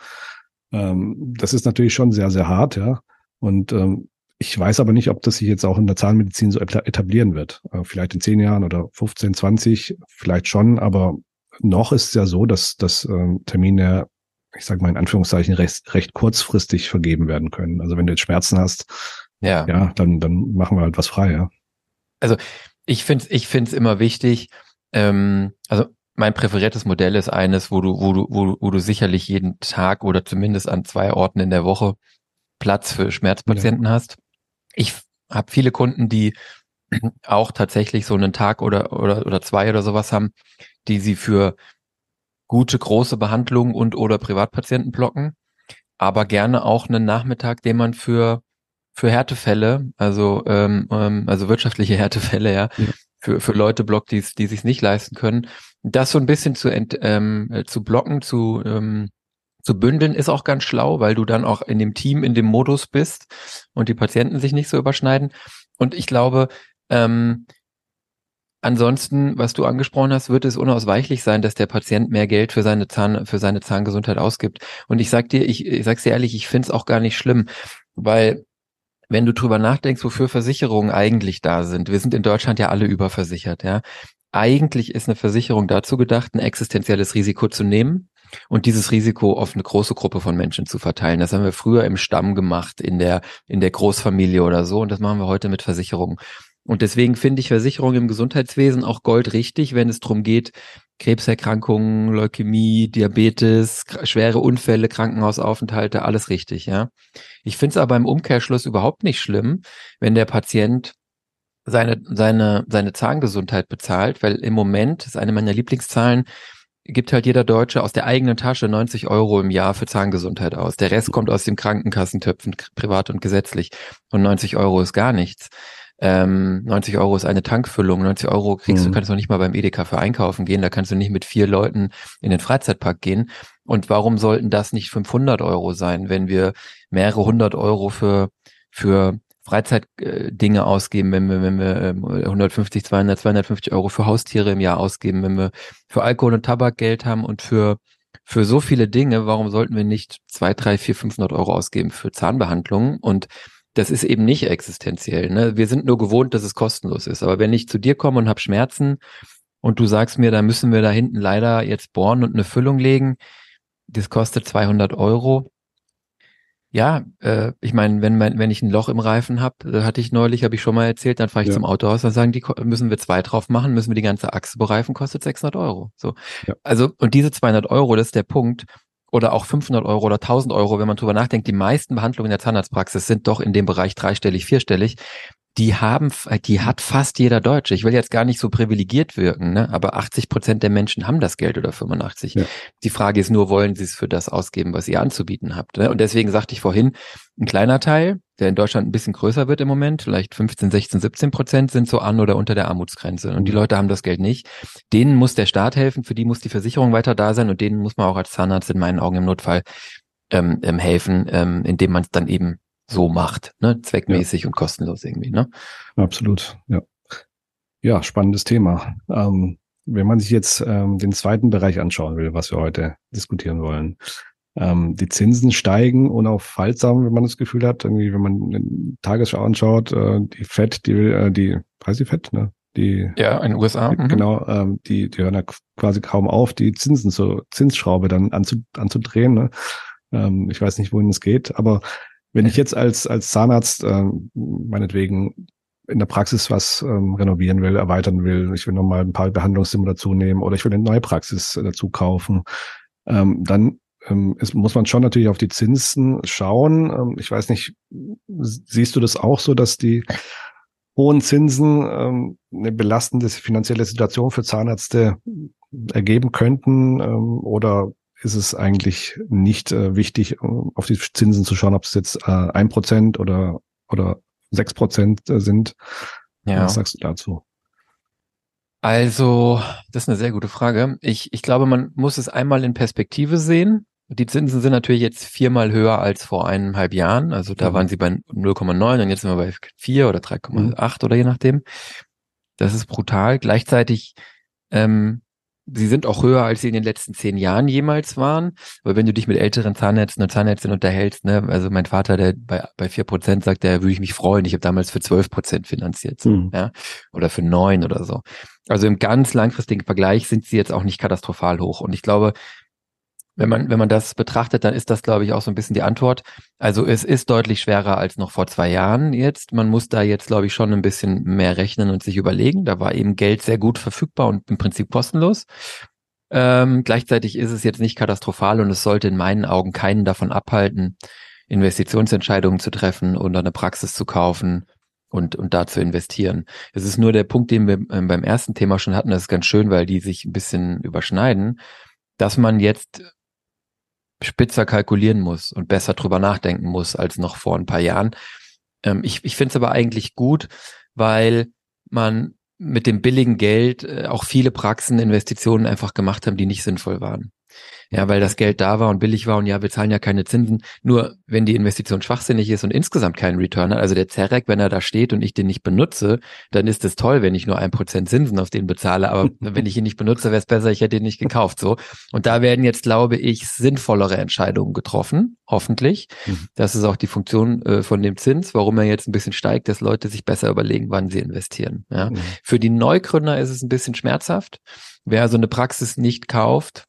Ähm, das ist natürlich schon sehr, sehr hart, ja. Und ähm, ich weiß aber nicht, ob das sich jetzt auch in der Zahnmedizin so etablieren wird. Äh, vielleicht in zehn Jahren oder 15, 20, vielleicht schon, aber noch ist es ja so, dass, dass ähm, Termine, ich sage mal in Anführungszeichen, recht, recht kurzfristig vergeben werden können. Also wenn du jetzt Schmerzen hast, ja, ja dann, dann machen wir halt was frei, ja. Also ich finde es ich find's immer wichtig, ähm, also mein präferiertes Modell ist eines, wo du, wo du, wo du, wo du sicherlich jeden Tag oder zumindest an zwei Orten in der Woche Platz für Schmerzpatienten ja. hast. Ich habe viele Kunden, die auch tatsächlich so einen Tag oder, oder, oder zwei oder sowas haben, die sie für gute, große Behandlungen und oder Privatpatienten blocken, aber gerne auch einen Nachmittag, den man für für Härtefälle, also ähm, ähm, also wirtschaftliche Härtefälle, ja, ja. für für Leute blockt, die die sich nicht leisten können, das so ein bisschen zu ent, ähm, äh, zu blocken, zu ähm, zu bündeln ist auch ganz schlau, weil du dann auch in dem Team, in dem Modus bist und die Patienten sich nicht so überschneiden. Und ich glaube, ähm, ansonsten, was du angesprochen hast, wird es unausweichlich sein, dass der Patient mehr Geld für seine Zahn, für seine Zahngesundheit ausgibt. Und ich sag dir, ich, ich sag's dir ehrlich, ich find's auch gar nicht schlimm, weil wenn du drüber nachdenkst, wofür Versicherungen eigentlich da sind, wir sind in Deutschland ja alle überversichert, ja. Eigentlich ist eine Versicherung dazu gedacht, ein existenzielles Risiko zu nehmen und dieses Risiko auf eine große Gruppe von Menschen zu verteilen. Das haben wir früher im Stamm gemacht, in der, in der Großfamilie oder so und das machen wir heute mit Versicherungen. Und deswegen finde ich Versicherungen im Gesundheitswesen auch goldrichtig, wenn es darum geht, Krebserkrankungen, Leukämie, Diabetes, schwere Unfälle, Krankenhausaufenthalte, alles richtig, ja. Ich finde es aber im Umkehrschluss überhaupt nicht schlimm, wenn der Patient seine, seine, seine Zahngesundheit bezahlt, weil im Moment, das ist eine meiner Lieblingszahlen, gibt halt jeder Deutsche aus der eigenen Tasche 90 Euro im Jahr für Zahngesundheit aus. Der Rest kommt aus den Krankenkassentöpfen, privat und gesetzlich. Und 90 Euro ist gar nichts. Ähm, 90 Euro ist eine Tankfüllung. 90 Euro kriegst mhm. du, kannst du nicht mal beim Edeka für einkaufen gehen. Da kannst du nicht mit vier Leuten in den Freizeitpark gehen. Und warum sollten das nicht 500 Euro sein, wenn wir mehrere hundert Euro für, für Freizeitdinge äh, ausgeben, wenn wir, wenn wir 150, 200, 250 Euro für Haustiere im Jahr ausgeben, wenn wir für Alkohol und Tabak Geld haben und für für so viele Dinge, warum sollten wir nicht zwei, drei, vier, 500 Euro ausgeben für Zahnbehandlungen? Und das ist eben nicht existenziell. Ne? Wir sind nur gewohnt, dass es kostenlos ist. Aber wenn ich zu dir komme und habe Schmerzen und du sagst mir, da müssen wir da hinten leider jetzt bohren und eine Füllung legen, das kostet 200 Euro. Ja, äh, ich meine, wenn mein, wenn ich ein Loch im Reifen habe, äh, hatte ich neulich, habe ich schon mal erzählt, dann fahre ich ja. zum Autohaus, dann sagen die, müssen wir zwei drauf machen, müssen wir die ganze Achse bereifen, kostet 600 Euro. So, ja. also und diese 200 Euro, das ist der Punkt oder auch 500 Euro oder 1000 Euro, wenn man drüber nachdenkt, die meisten Behandlungen in der Zahnarztpraxis sind doch in dem Bereich dreistellig, vierstellig. Die haben, die hat fast jeder Deutsche. Ich will jetzt gar nicht so privilegiert wirken, ne? aber 80 Prozent der Menschen haben das Geld oder 85. Ja. Die Frage ist nur, wollen sie es für das ausgeben, was ihr anzubieten habt? Ne? Und deswegen sagte ich vorhin, ein kleiner Teil, der in Deutschland ein bisschen größer wird im Moment, vielleicht 15, 16, 17 Prozent sind so an oder unter der Armutsgrenze. Und die mhm. Leute haben das Geld nicht. Denen muss der Staat helfen, für die muss die Versicherung weiter da sein und denen muss man auch als Zahnarzt in meinen Augen im Notfall ähm, ähm, helfen, ähm, indem man es dann eben so macht, ne? zweckmäßig ja. und kostenlos irgendwie. Ne? Absolut, ja. Ja, spannendes Thema. Ähm, wenn man sich jetzt ähm, den zweiten Bereich anschauen will, was wir heute diskutieren wollen, ähm, die Zinsen steigen unaufhaltsam, wenn man das Gefühl hat, irgendwie, wenn man eine Tagesschau anschaut, äh, die FED, die, äh, die, heißt die FED, ne? Die, ja, in den USA. Die, mhm. Genau, ähm, die, die hören ja quasi kaum auf, die Zinsen zur Zinsschraube dann anzu, anzudrehen. Ne? Ähm, ich weiß nicht, wohin es geht, aber wenn ich jetzt als, als Zahnarzt äh, meinetwegen in der Praxis was ähm, renovieren will, erweitern will, ich will nochmal ein paar Behandlungszimmer dazu nehmen oder ich will eine neue Praxis äh, dazu kaufen, ähm, dann ähm, es muss man schon natürlich auf die Zinsen schauen. Ähm, ich weiß nicht, siehst du das auch so, dass die hohen Zinsen ähm, eine belastende finanzielle Situation für Zahnärzte ergeben könnten ähm, oder ist es eigentlich nicht äh, wichtig, auf die Zinsen zu schauen, ob es jetzt äh, ein äh, Prozent oder oder sechs Prozent äh, sind? Ja. Was sagst du dazu? Also, das ist eine sehr gute Frage. Ich, ich glaube, man muss es einmal in Perspektive sehen. Die Zinsen sind natürlich jetzt viermal höher als vor eineinhalb Jahren. Also da mhm. waren sie bei 0,9 und jetzt sind wir bei 4 oder 3,8 mhm. oder je nachdem. Das ist brutal. Gleichzeitig, ähm, sie sind auch höher, als sie in den letzten zehn Jahren jemals waren. Aber wenn du dich mit älteren Zahnärzten und Zahnärztinnen unterhältst, ne, also mein Vater, der bei, bei 4 Prozent sagt, der würde ich mich freuen. Ich habe damals für 12 Prozent finanziert. So, mhm. ja, oder für neun oder so. Also im ganz langfristigen Vergleich sind sie jetzt auch nicht katastrophal hoch. Und ich glaube, wenn man, wenn man das betrachtet, dann ist das, glaube ich, auch so ein bisschen die Antwort. Also es ist deutlich schwerer als noch vor zwei Jahren jetzt. Man muss da jetzt, glaube ich, schon ein bisschen mehr rechnen und sich überlegen. Da war eben Geld sehr gut verfügbar und im Prinzip kostenlos. Ähm, gleichzeitig ist es jetzt nicht katastrophal und es sollte in meinen Augen keinen davon abhalten, Investitionsentscheidungen zu treffen oder eine Praxis zu kaufen und, und da zu investieren. Es ist nur der Punkt, den wir ähm, beim ersten Thema schon hatten, das ist ganz schön, weil die sich ein bisschen überschneiden, dass man jetzt spitzer kalkulieren muss und besser drüber nachdenken muss als noch vor ein paar Jahren. Ähm, ich ich finde es aber eigentlich gut, weil man mit dem billigen Geld äh, auch viele Praxen Investitionen einfach gemacht haben, die nicht sinnvoll waren. Ja, weil das Geld da war und billig war und ja, wir zahlen ja keine Zinsen. Nur wenn die Investition schwachsinnig ist und insgesamt keinen Return hat, also der Zerek, wenn er da steht und ich den nicht benutze, dann ist es toll, wenn ich nur ein Prozent Zinsen auf den bezahle. Aber [LAUGHS] wenn ich ihn nicht benutze, wäre es besser, ich hätte ihn nicht gekauft. So. Und da werden jetzt, glaube ich, sinnvollere Entscheidungen getroffen, hoffentlich. Mhm. Das ist auch die Funktion äh, von dem Zins, warum er jetzt ein bisschen steigt, dass Leute sich besser überlegen, wann sie investieren. Ja. Mhm. Für die Neugründer ist es ein bisschen schmerzhaft. Wer so eine Praxis nicht kauft,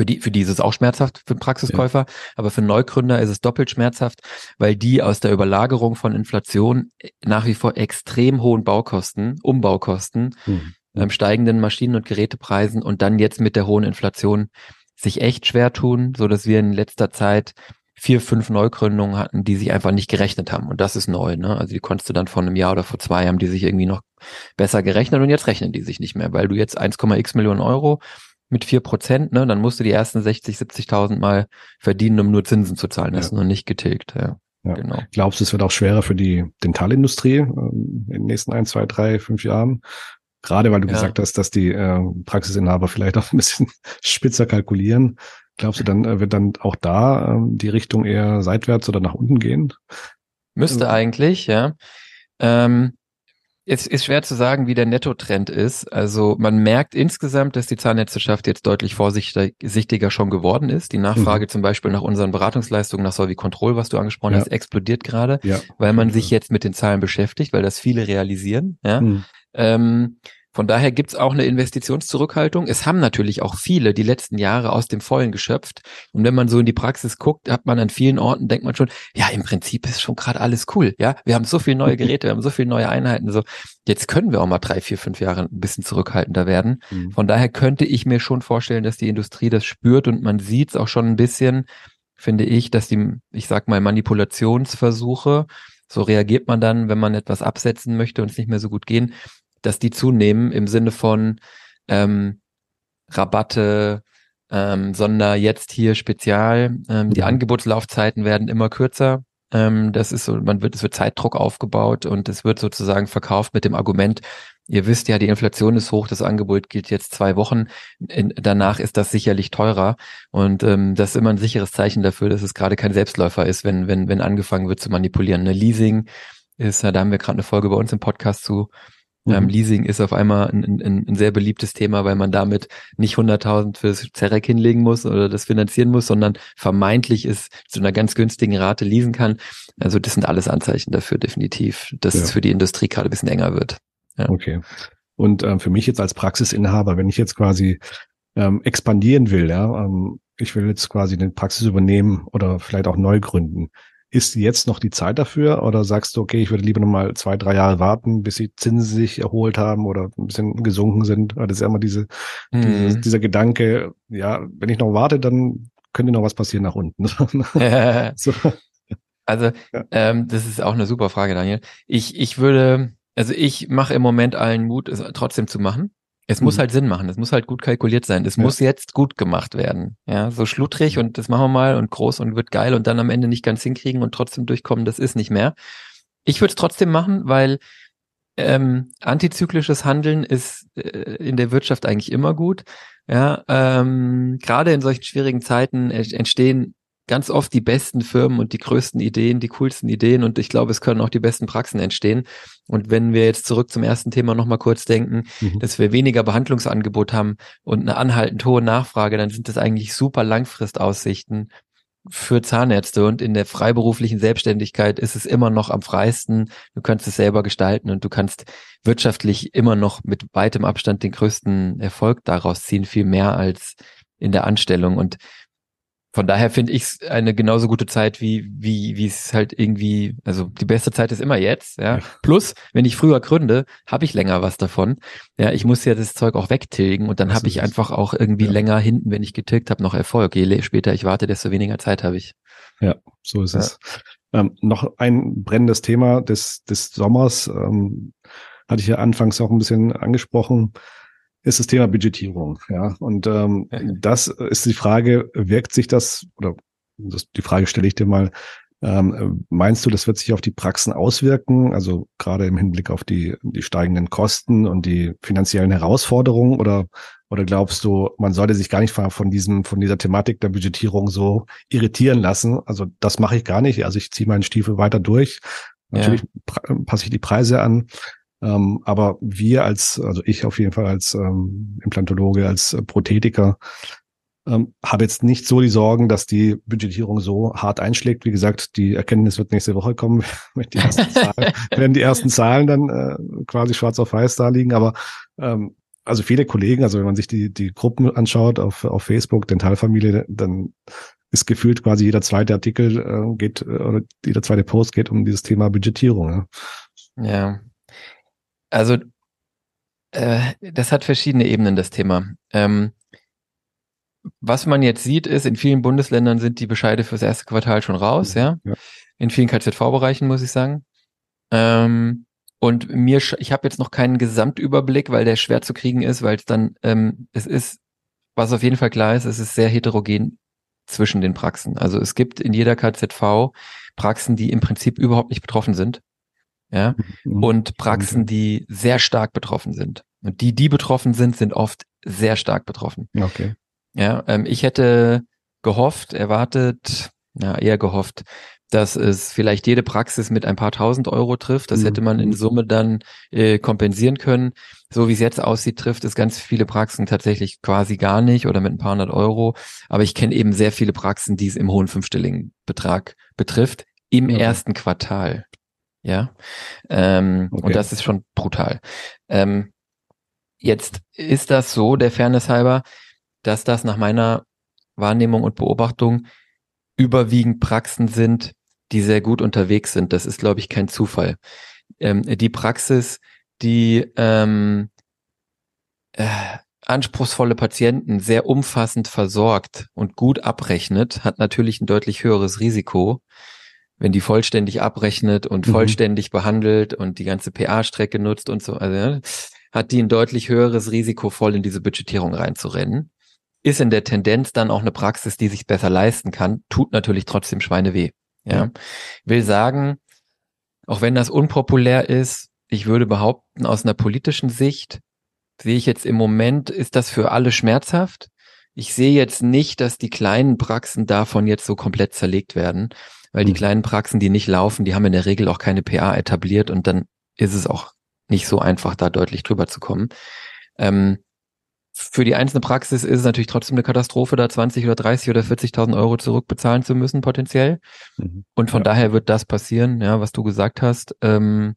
für die, für die ist es auch schmerzhaft für den Praxiskäufer, ja. aber für Neugründer ist es doppelt schmerzhaft, weil die aus der Überlagerung von Inflation nach wie vor extrem hohen Baukosten, Umbaukosten, mhm. ähm, steigenden Maschinen- und Gerätepreisen und dann jetzt mit der hohen Inflation sich echt schwer tun, so dass wir in letzter Zeit vier, fünf Neugründungen hatten, die sich einfach nicht gerechnet haben. Und das ist neu, ne? Also die konntest du dann vor einem Jahr oder vor zwei haben die sich irgendwie noch besser gerechnet und jetzt rechnen die sich nicht mehr, weil du jetzt 1,x Millionen Euro mit vier Prozent, ne, dann musst du die ersten 60, 70.000 mal verdienen, um nur Zinsen zu zahlen. Das ja. ist noch nicht getilgt. Ja. Ja. Genau. Glaubst du, es wird auch schwerer für die Dentalindustrie ähm, in den nächsten ein, zwei, drei, fünf Jahren? Gerade weil du ja. gesagt hast, dass die äh, Praxisinhaber vielleicht auch ein bisschen [LAUGHS] spitzer kalkulieren. Glaubst du, dann äh, wird dann auch da äh, die Richtung eher seitwärts oder nach unten gehen? Müsste also, eigentlich, ja. Ähm, es ist schwer zu sagen, wie der Nettotrend ist. Also man merkt insgesamt, dass die Zahnärzteschaft jetzt deutlich vorsichtiger schon geworden ist. Die Nachfrage mhm. zum Beispiel nach unseren Beratungsleistungen, nach Solvi Control, was du angesprochen ja. hast, explodiert gerade, ja. weil man sich jetzt mit den Zahlen beschäftigt, weil das viele realisieren. Ja. Mhm. Ähm, von daher gibt's auch eine Investitionszurückhaltung. Es haben natürlich auch viele die letzten Jahre aus dem Vollen geschöpft. Und wenn man so in die Praxis guckt, hat man an vielen Orten, denkt man schon, ja, im Prinzip ist schon gerade alles cool. Ja, wir haben so viele neue [LAUGHS] Geräte, wir haben so viele neue Einheiten. So, jetzt können wir auch mal drei, vier, fünf Jahre ein bisschen zurückhaltender werden. Mhm. Von daher könnte ich mir schon vorstellen, dass die Industrie das spürt und man sieht es auch schon ein bisschen, finde ich, dass die, ich sag mal, Manipulationsversuche, so reagiert man dann, wenn man etwas absetzen möchte und es nicht mehr so gut gehen, dass die zunehmen im Sinne von ähm, Rabatte, ähm, sondern jetzt hier spezial. Ähm, die mhm. Angebotslaufzeiten werden immer kürzer. Ähm, das ist so, man wird, es wird Zeitdruck aufgebaut und es wird sozusagen verkauft mit dem Argument, ihr wisst ja, die Inflation ist hoch, das Angebot gilt jetzt zwei Wochen, in, danach ist das sicherlich teurer und ähm, das ist immer ein sicheres Zeichen dafür, dass es gerade kein Selbstläufer ist, wenn, wenn, wenn angefangen wird zu manipulieren. Eine Leasing ist, da haben wir gerade eine Folge bei uns im Podcast zu, mhm. Ähm, Leasing ist auf einmal ein, ein, ein, sehr beliebtes Thema, weil man damit nicht 100.000 fürs Zerek hinlegen muss oder das finanzieren muss, sondern vermeintlich ist zu einer ganz günstigen Rate leasen kann. Also das sind alles Anzeichen dafür definitiv, dass ja. es für die Industrie gerade ein bisschen enger wird. Ja. Okay. Und ähm, für mich jetzt als Praxisinhaber, wenn ich jetzt quasi ähm, expandieren will, ja, ähm, ich will jetzt quasi eine Praxis übernehmen oder vielleicht auch neu gründen. Ist jetzt noch die Zeit dafür oder sagst du, okay, ich würde lieber noch mal zwei, drei Jahre warten, bis die Zinsen sich erholt haben oder ein bisschen gesunken sind? Das ist ja immer diese, mhm. diese, dieser Gedanke, ja, wenn ich noch warte, dann könnte noch was passieren nach unten. [LAUGHS] so. Also, ja. ähm, das ist auch eine super Frage, Daniel. Ich, ich würde, also ich mache im Moment allen Mut, es trotzdem zu machen. Es mhm. muss halt Sinn machen. Es muss halt gut kalkuliert sein. Es ja. muss jetzt gut gemacht werden. Ja, so schludrig und das machen wir mal und groß und wird geil und dann am Ende nicht ganz hinkriegen und trotzdem durchkommen, das ist nicht mehr. Ich würde es trotzdem machen, weil ähm, antizyklisches Handeln ist äh, in der Wirtschaft eigentlich immer gut. Ja, ähm, gerade in solchen schwierigen Zeiten entstehen ganz oft die besten Firmen und die größten Ideen, die coolsten Ideen und ich glaube, es können auch die besten Praxen entstehen. Und wenn wir jetzt zurück zum ersten Thema nochmal kurz denken, mhm. dass wir weniger Behandlungsangebot haben und eine anhaltend hohe Nachfrage, dann sind das eigentlich super Langfristaussichten für Zahnärzte und in der freiberuflichen Selbstständigkeit ist es immer noch am freisten. Du kannst es selber gestalten und du kannst wirtschaftlich immer noch mit weitem Abstand den größten Erfolg daraus ziehen, viel mehr als in der Anstellung. Und von daher finde ich es eine genauso gute Zeit wie wie wie es halt irgendwie also die beste Zeit ist immer jetzt ja, ja. plus wenn ich früher gründe habe ich länger was davon. Ja ich muss ja das Zeug auch wegtilgen und dann habe ich einfach auch irgendwie ja. länger hinten wenn ich getilgt habe noch Erfolg. Je später ich warte desto weniger Zeit habe ich. Ja so ist ja. es. Ähm, noch ein brennendes Thema des des Sommers ähm, hatte ich ja anfangs auch ein bisschen angesprochen ist das Thema Budgetierung. Ja, und ähm, das ist die Frage, wirkt sich das, oder das, die Frage stelle ich dir mal, ähm, meinst du, das wird sich auf die Praxen auswirken? Also gerade im Hinblick auf die, die steigenden Kosten und die finanziellen Herausforderungen oder, oder glaubst du, man sollte sich gar nicht von diesem, von dieser Thematik der Budgetierung so irritieren lassen? Also das mache ich gar nicht. Also ich ziehe meinen Stiefel weiter durch. Natürlich ja. passe ich die Preise an. Ähm, aber wir als, also ich auf jeden Fall als ähm, Implantologe, als äh, Prothetiker, ähm, habe jetzt nicht so die Sorgen, dass die Budgetierung so hart einschlägt. Wie gesagt, die Erkenntnis wird nächste Woche kommen, [LAUGHS] wenn die ersten [LAUGHS] Zahlen, wenn die ersten Zahlen dann äh, quasi schwarz auf weiß da liegen. Aber ähm, also viele Kollegen, also wenn man sich die, die Gruppen anschaut auf, auf Facebook, Dentalfamilie, dann ist gefühlt quasi jeder zweite Artikel äh, geht, äh, oder jeder zweite Post geht um dieses Thema Budgetierung. Ja, ja also äh, das hat verschiedene Ebenen, das Thema. Ähm, was man jetzt sieht, ist, in vielen Bundesländern sind die Bescheide fürs erste Quartal schon raus, ja. ja. In vielen KZV-Bereichen, muss ich sagen. Ähm, und mir, ich habe jetzt noch keinen Gesamtüberblick, weil der schwer zu kriegen ist, weil es dann, ähm, es ist, was auf jeden Fall klar ist, es ist sehr heterogen zwischen den Praxen. Also es gibt in jeder KZV Praxen, die im Prinzip überhaupt nicht betroffen sind ja, mhm. und Praxen, die sehr stark betroffen sind. Und die, die betroffen sind, sind oft sehr stark betroffen. Okay. Ja, ähm, ich hätte gehofft, erwartet, ja, eher gehofft, dass es vielleicht jede Praxis mit ein paar tausend Euro trifft. Das mhm. hätte man in Summe dann äh, kompensieren können. So wie es jetzt aussieht, trifft es ganz viele Praxen tatsächlich quasi gar nicht oder mit ein paar hundert Euro. Aber ich kenne eben sehr viele Praxen, die es im hohen fünfstelligen Betrag betrifft, im mhm. ersten Quartal. Ja. Ähm, okay. Und das ist schon brutal. Ähm, jetzt ist das so, der Fairness halber, dass das nach meiner Wahrnehmung und Beobachtung überwiegend Praxen sind, die sehr gut unterwegs sind. Das ist, glaube ich, kein Zufall. Ähm, die Praxis, die ähm, äh, anspruchsvolle Patienten sehr umfassend versorgt und gut abrechnet, hat natürlich ein deutlich höheres Risiko wenn die vollständig abrechnet und mhm. vollständig behandelt und die ganze PA-Strecke nutzt und so, also ja, hat die ein deutlich höheres Risiko, voll in diese Budgetierung reinzurennen. Ist in der Tendenz dann auch eine Praxis, die sich besser leisten kann, tut natürlich trotzdem Schweine weh. Ja. ja. Will sagen, auch wenn das unpopulär ist, ich würde behaupten, aus einer politischen Sicht sehe ich jetzt im Moment, ist das für alle schmerzhaft. Ich sehe jetzt nicht, dass die kleinen Praxen davon jetzt so komplett zerlegt werden, weil die hm. kleinen Praxen, die nicht laufen, die haben in der Regel auch keine PA etabliert und dann ist es auch nicht so einfach, da deutlich drüber zu kommen. Ähm, für die einzelne Praxis ist es natürlich trotzdem eine Katastrophe, da 20 oder 30 oder 40.000 Euro zurückbezahlen zu müssen, potenziell. Mhm. Und von ja. daher wird das passieren, ja, was du gesagt hast. Ähm,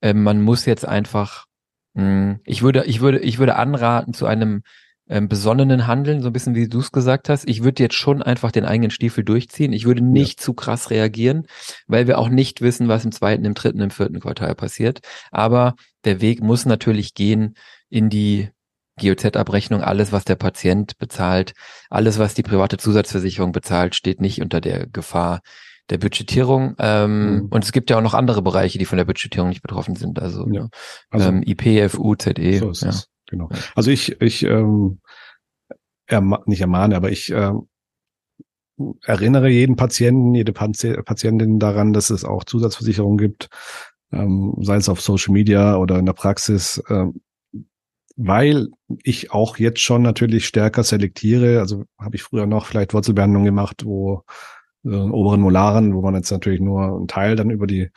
äh, man muss jetzt einfach, mh, hm, ich würde, ich würde, ich würde anraten zu einem ähm, besonnenen Handeln, so ein bisschen wie du es gesagt hast. Ich würde jetzt schon einfach den eigenen Stiefel durchziehen. Ich würde nicht ja. zu krass reagieren, weil wir auch nicht wissen, was im zweiten, im dritten, im vierten Quartal passiert. Aber der Weg muss natürlich gehen in die GOZ-Abrechnung, alles, was der Patient bezahlt, alles, was die private Zusatzversicherung bezahlt, steht nicht unter der Gefahr der Budgetierung. Ähm, mhm. Und es gibt ja auch noch andere Bereiche, die von der Budgetierung nicht betroffen sind. Also, ja. also ähm, IP, FU, ZE. So ja. es. Genau. Also ich, ich ähm, erma nicht ermahne, aber ich ähm, erinnere jeden Patienten, jede Patientin daran, dass es auch Zusatzversicherungen gibt, ähm, sei es auf Social Media oder in der Praxis. Ähm, weil ich auch jetzt schon natürlich stärker selektiere. Also habe ich früher noch vielleicht Wurzelbehandlung gemacht, wo äh, oberen Molaren, wo man jetzt natürlich nur einen Teil dann über die äh,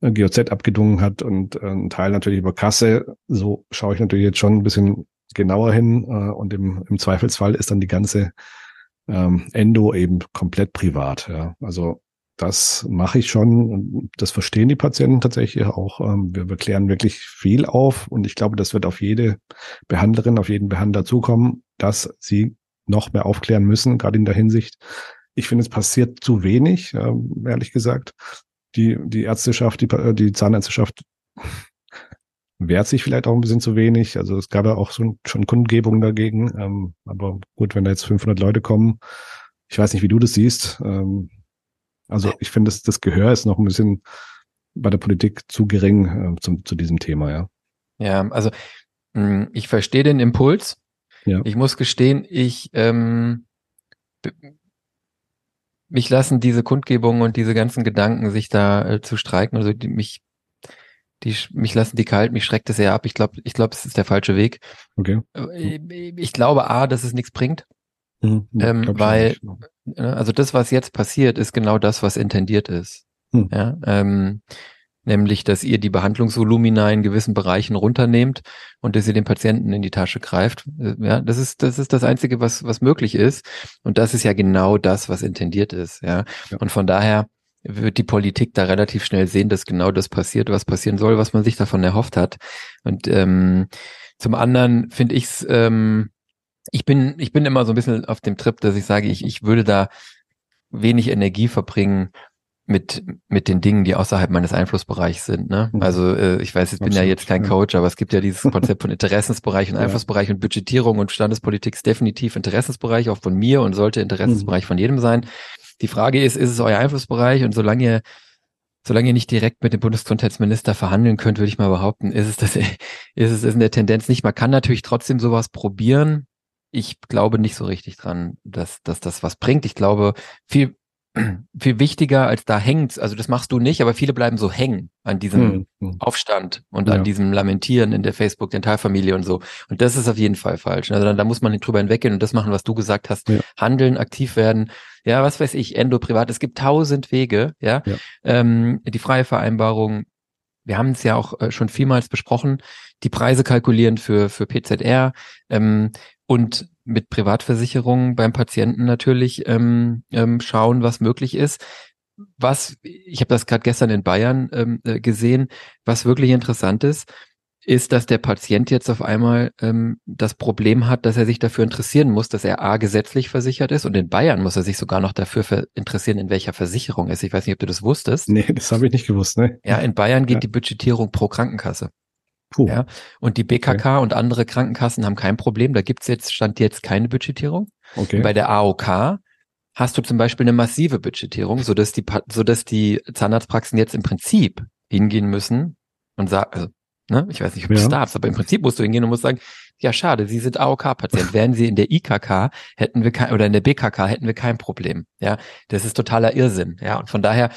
GOZ abgedungen hat und äh, einen Teil natürlich über Kasse. So schaue ich natürlich jetzt schon ein bisschen genauer hin äh, und im, im Zweifelsfall ist dann die ganze ähm, Endo eben komplett privat. Ja. Also das mache ich schon. Das verstehen die Patienten tatsächlich auch. Ähm, wir, wir klären wirklich viel auf und ich glaube, das wird auf jede Behandlerin, auf jeden Behandler zukommen, dass sie noch mehr aufklären müssen, gerade in der Hinsicht. Ich finde, es passiert zu wenig, ehrlich gesagt. Die, die Ärzteschaft, die, die Zahnärzteschaft wehrt sich vielleicht auch ein bisschen zu wenig. Also es gab ja auch so, schon Kundgebungen dagegen. Ähm, aber gut, wenn da jetzt 500 Leute kommen, ich weiß nicht, wie du das siehst. Also ich finde, das, das Gehör ist noch ein bisschen bei der Politik zu gering äh, zum, zu diesem Thema, ja. Ja, also hm, ich verstehe den Impuls. Ja. Ich muss gestehen, ich ähm, mich lassen diese Kundgebungen und diese ganzen Gedanken, sich da äh, zu streiken, also die, mich, die, mich lassen die kalt, mich schreckt es sehr ab. Ich glaube, ich glaube, es ist der falsche Weg. Okay. Äh, ich glaube A, dass es nichts bringt. Mhm, ähm, weil, ne, also das, was jetzt passiert, ist genau das, was intendiert ist. Mhm. Ja, ähm, nämlich, dass ihr die Behandlungsvolumina in gewissen Bereichen runternehmt und dass ihr den Patienten in die Tasche greift. Äh, ja, das ist, das ist das Einzige, was, was möglich ist. Und das ist ja genau das, was intendiert ist. Ja, ja. und von daher wird die Politik da relativ schnell sehen, dass genau das passiert, was passieren soll, was man sich davon erhofft hat. Und ähm, zum anderen finde ich es ähm, ich bin, ich bin immer so ein bisschen auf dem Trip, dass ich sage, ich, ich würde da wenig Energie verbringen mit, mit den Dingen, die außerhalb meines Einflussbereichs sind. Ne? Mhm. Also äh, ich weiß, ich bin Absolut, ja jetzt kein Coach, aber es gibt ja dieses [LAUGHS] Konzept von Interessensbereich und Einflussbereich und Budgetierung und Standespolitik ist definitiv Interessensbereich, auch von mir und sollte Interessensbereich mhm. von jedem sein. Die Frage ist, ist es euer Einflussbereich? Und solange ihr solange ihr nicht direkt mit dem Bundesgesundheitsminister verhandeln könnt, würde ich mal behaupten, ist es das, [LAUGHS] ist es in der Tendenz nicht. Man kann natürlich trotzdem sowas probieren, ich glaube nicht so richtig dran, dass, dass das was bringt. Ich glaube, viel, [CLEARS THROAT] viel wichtiger als da hängt, also das machst du nicht, aber viele bleiben so hängen an diesem hm. Aufstand und ja. an diesem Lamentieren in der Facebook-Dentalfamilie und so. Und das ist auf jeden Fall falsch. Also da, da muss man drüber hinweggehen und das machen, was du gesagt hast. Ja. Handeln, aktiv werden. Ja, was weiß ich, Endo privat. Es gibt tausend Wege, ja. ja. Ähm, die freie Vereinbarung, wir haben es ja auch äh, schon vielmals besprochen, die Preise kalkulieren für, für PZR. Ähm, und mit Privatversicherungen beim Patienten natürlich ähm, ähm, schauen, was möglich ist. Was, ich habe das gerade gestern in Bayern ähm, äh, gesehen, was wirklich interessant ist, ist, dass der Patient jetzt auf einmal ähm, das Problem hat, dass er sich dafür interessieren muss, dass er A gesetzlich versichert ist und in Bayern muss er sich sogar noch dafür interessieren, in welcher Versicherung er ist. Ich weiß nicht, ob du das wusstest. Nee, das habe ich nicht gewusst, ne? Ja, in Bayern geht ja. die Budgetierung pro Krankenkasse. Puh. Ja, und die BKK okay. und andere Krankenkassen haben kein Problem. Da gibt's jetzt, stand jetzt keine Budgetierung. Okay. Bei der AOK hast du zum Beispiel eine massive Budgetierung, so dass die, so dass die Zahnarztpraxen jetzt im Prinzip hingehen müssen und sagen, also, ne, ich weiß nicht, ob ja. du darfst, aber im Prinzip musst du hingehen und musst sagen, Ja, schade, Sie sind AOK-Patient. [LAUGHS] Wären Sie in der IKK, hätten wir kein, oder in der BKK, hätten wir kein Problem. Ja, das ist totaler Irrsinn. Ja, und von daher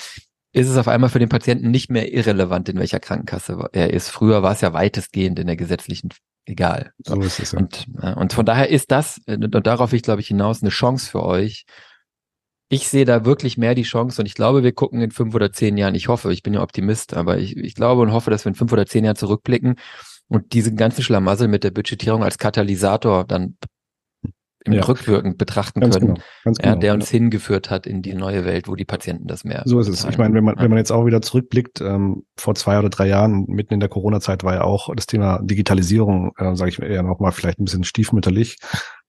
ist es auf einmal für den Patienten nicht mehr irrelevant, in welcher Krankenkasse er ist. Früher war es ja weitestgehend in der gesetzlichen egal. So ist es, ja. Und, und von daher ist das, und darauf will ich, glaube ich, hinaus, eine Chance für euch. Ich sehe da wirklich mehr die Chance und ich glaube, wir gucken in fünf oder zehn Jahren, ich hoffe, ich bin ja Optimist, aber ich, ich glaube und hoffe, dass wir in fünf oder zehn Jahren zurückblicken und diesen ganzen Schlamassel mit der Budgetierung als Katalysator dann im ja. Rückwirkend betrachten ganz können, genau, ganz genau, ja, der uns ja. hingeführt hat in die neue Welt, wo die Patienten das mehr. So ist es. Ich meine, wenn man, wenn man jetzt auch wieder zurückblickt, ähm, vor zwei oder drei Jahren, mitten in der Corona-Zeit, war ja auch das Thema Digitalisierung, äh, sage ich eher nochmal vielleicht ein bisschen stiefmütterlich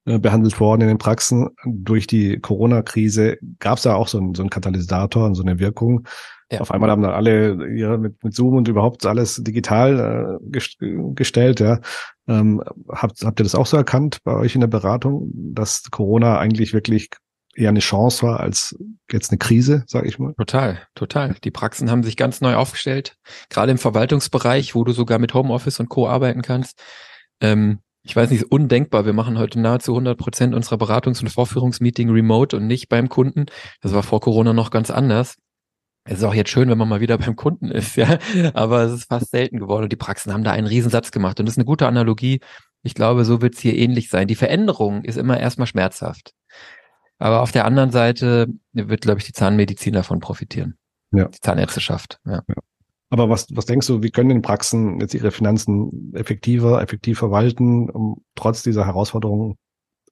äh, behandelt worden in den Praxen. Durch die Corona-Krise gab es ja auch so einen, so einen Katalysator und so eine Wirkung. Ja. Auf einmal haben dann alle ja, mit, mit Zoom und überhaupt alles digital äh, gest gestellt. Ja. Ähm, habt, habt ihr das auch so erkannt bei euch in der Beratung, dass Corona eigentlich wirklich eher eine Chance war als jetzt eine Krise, sage ich mal? Total, total. Die Praxen haben sich ganz neu aufgestellt, gerade im Verwaltungsbereich, wo du sogar mit Homeoffice und Co. arbeiten kannst. Ähm, ich weiß nicht, ist undenkbar. Wir machen heute nahezu 100 Prozent unserer Beratungs- und Vorführungsmeeting remote und nicht beim Kunden. Das war vor Corona noch ganz anders. Es ist auch jetzt schön, wenn man mal wieder [LAUGHS] beim Kunden ist, ja. Aber es ist fast selten geworden und die Praxen haben da einen Riesensatz gemacht. Und das ist eine gute Analogie. Ich glaube, so wird es hier ähnlich sein. Die Veränderung ist immer erstmal schmerzhaft. Aber auf der anderen Seite wird, glaube ich, die Zahnmedizin davon profitieren. Ja. Die Zahnärzteschaft, ja. ja. Aber was, was denkst du, wie können denn Praxen jetzt ihre Finanzen effektiver, effektiv verwalten, um trotz dieser Herausforderungen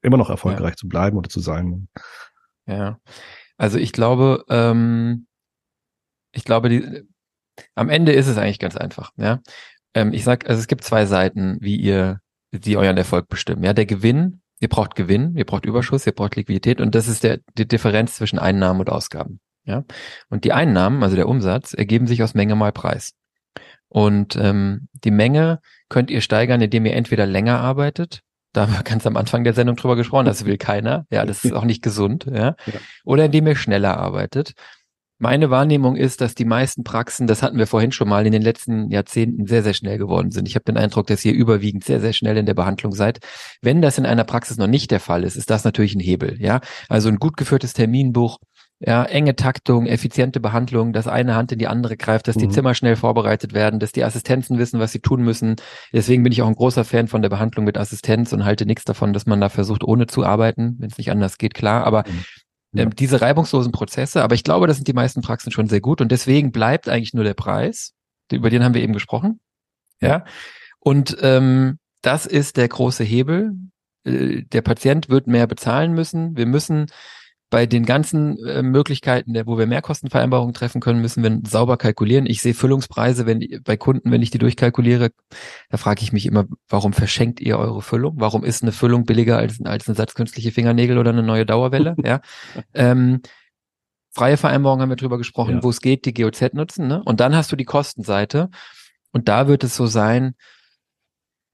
immer noch erfolgreich ja. zu bleiben oder zu sein? Ja, also ich glaube, ähm, ich glaube, die, am Ende ist es eigentlich ganz einfach. Ja, ähm, ich sag, also es gibt zwei Seiten, wie ihr, die euren Erfolg bestimmen. Ja, der Gewinn. Ihr braucht Gewinn, ihr braucht Überschuss, ihr braucht Liquidität und das ist der, die Differenz zwischen Einnahmen und Ausgaben. Ja, und die Einnahmen, also der Umsatz, ergeben sich aus Menge mal Preis. Und ähm, die Menge könnt ihr steigern, indem ihr entweder länger arbeitet, da haben wir [LAUGHS] ganz am Anfang der Sendung drüber gesprochen, das will keiner, ja, das ist auch nicht gesund, ja, ja. oder indem ihr schneller arbeitet. Meine Wahrnehmung ist, dass die meisten Praxen, das hatten wir vorhin schon mal, in den letzten Jahrzehnten sehr, sehr schnell geworden sind. Ich habe den Eindruck, dass ihr überwiegend sehr, sehr schnell in der Behandlung seid. Wenn das in einer Praxis noch nicht der Fall ist, ist das natürlich ein Hebel. Ja, also ein gut geführtes Terminbuch, ja, enge Taktung, effiziente Behandlung, dass eine Hand in die andere greift, dass die mhm. Zimmer schnell vorbereitet werden, dass die Assistenzen wissen, was sie tun müssen. Deswegen bin ich auch ein großer Fan von der Behandlung mit Assistenz und halte nichts davon, dass man da versucht, ohne zu arbeiten, wenn es nicht anders geht, klar. Aber mhm ja. ähm, diese reibungslosen Prozesse. Aber ich glaube, das sind die meisten Praxen schon sehr gut und deswegen bleibt eigentlich nur der Preis. Über den haben wir eben gesprochen. Ja. Und ähm, das ist der große Hebel. Äh, der Patient wird mehr bezahlen müssen. Wir müssen bei den ganzen äh, Möglichkeiten, wo wir Mehrkostenvereinbarungen treffen können, müssen wir sauber kalkulieren. Ich sehe Füllungspreise, wenn bei Kunden, wenn ich die durchkalkuliere, da frage ich mich immer, warum verschenkt ihr eure Füllung? Warum ist eine Füllung billiger als, als ein Satz künstliche Fingernägel oder eine neue Dauerwelle? ja. [LAUGHS] Ähm, freie Vereinbarungen haben wir drüber gesprochen, ja. wo es geht, die GOZ nutzen. Ne? Und dann hast du die Kostenseite. Und da wird es so sein,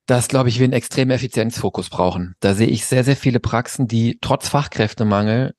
dass, glaube ich, wir einen extremen Effizienzfokus brauchen. Da sehe ich sehr, sehr viele Praxen, die trotz Fachkräftemangel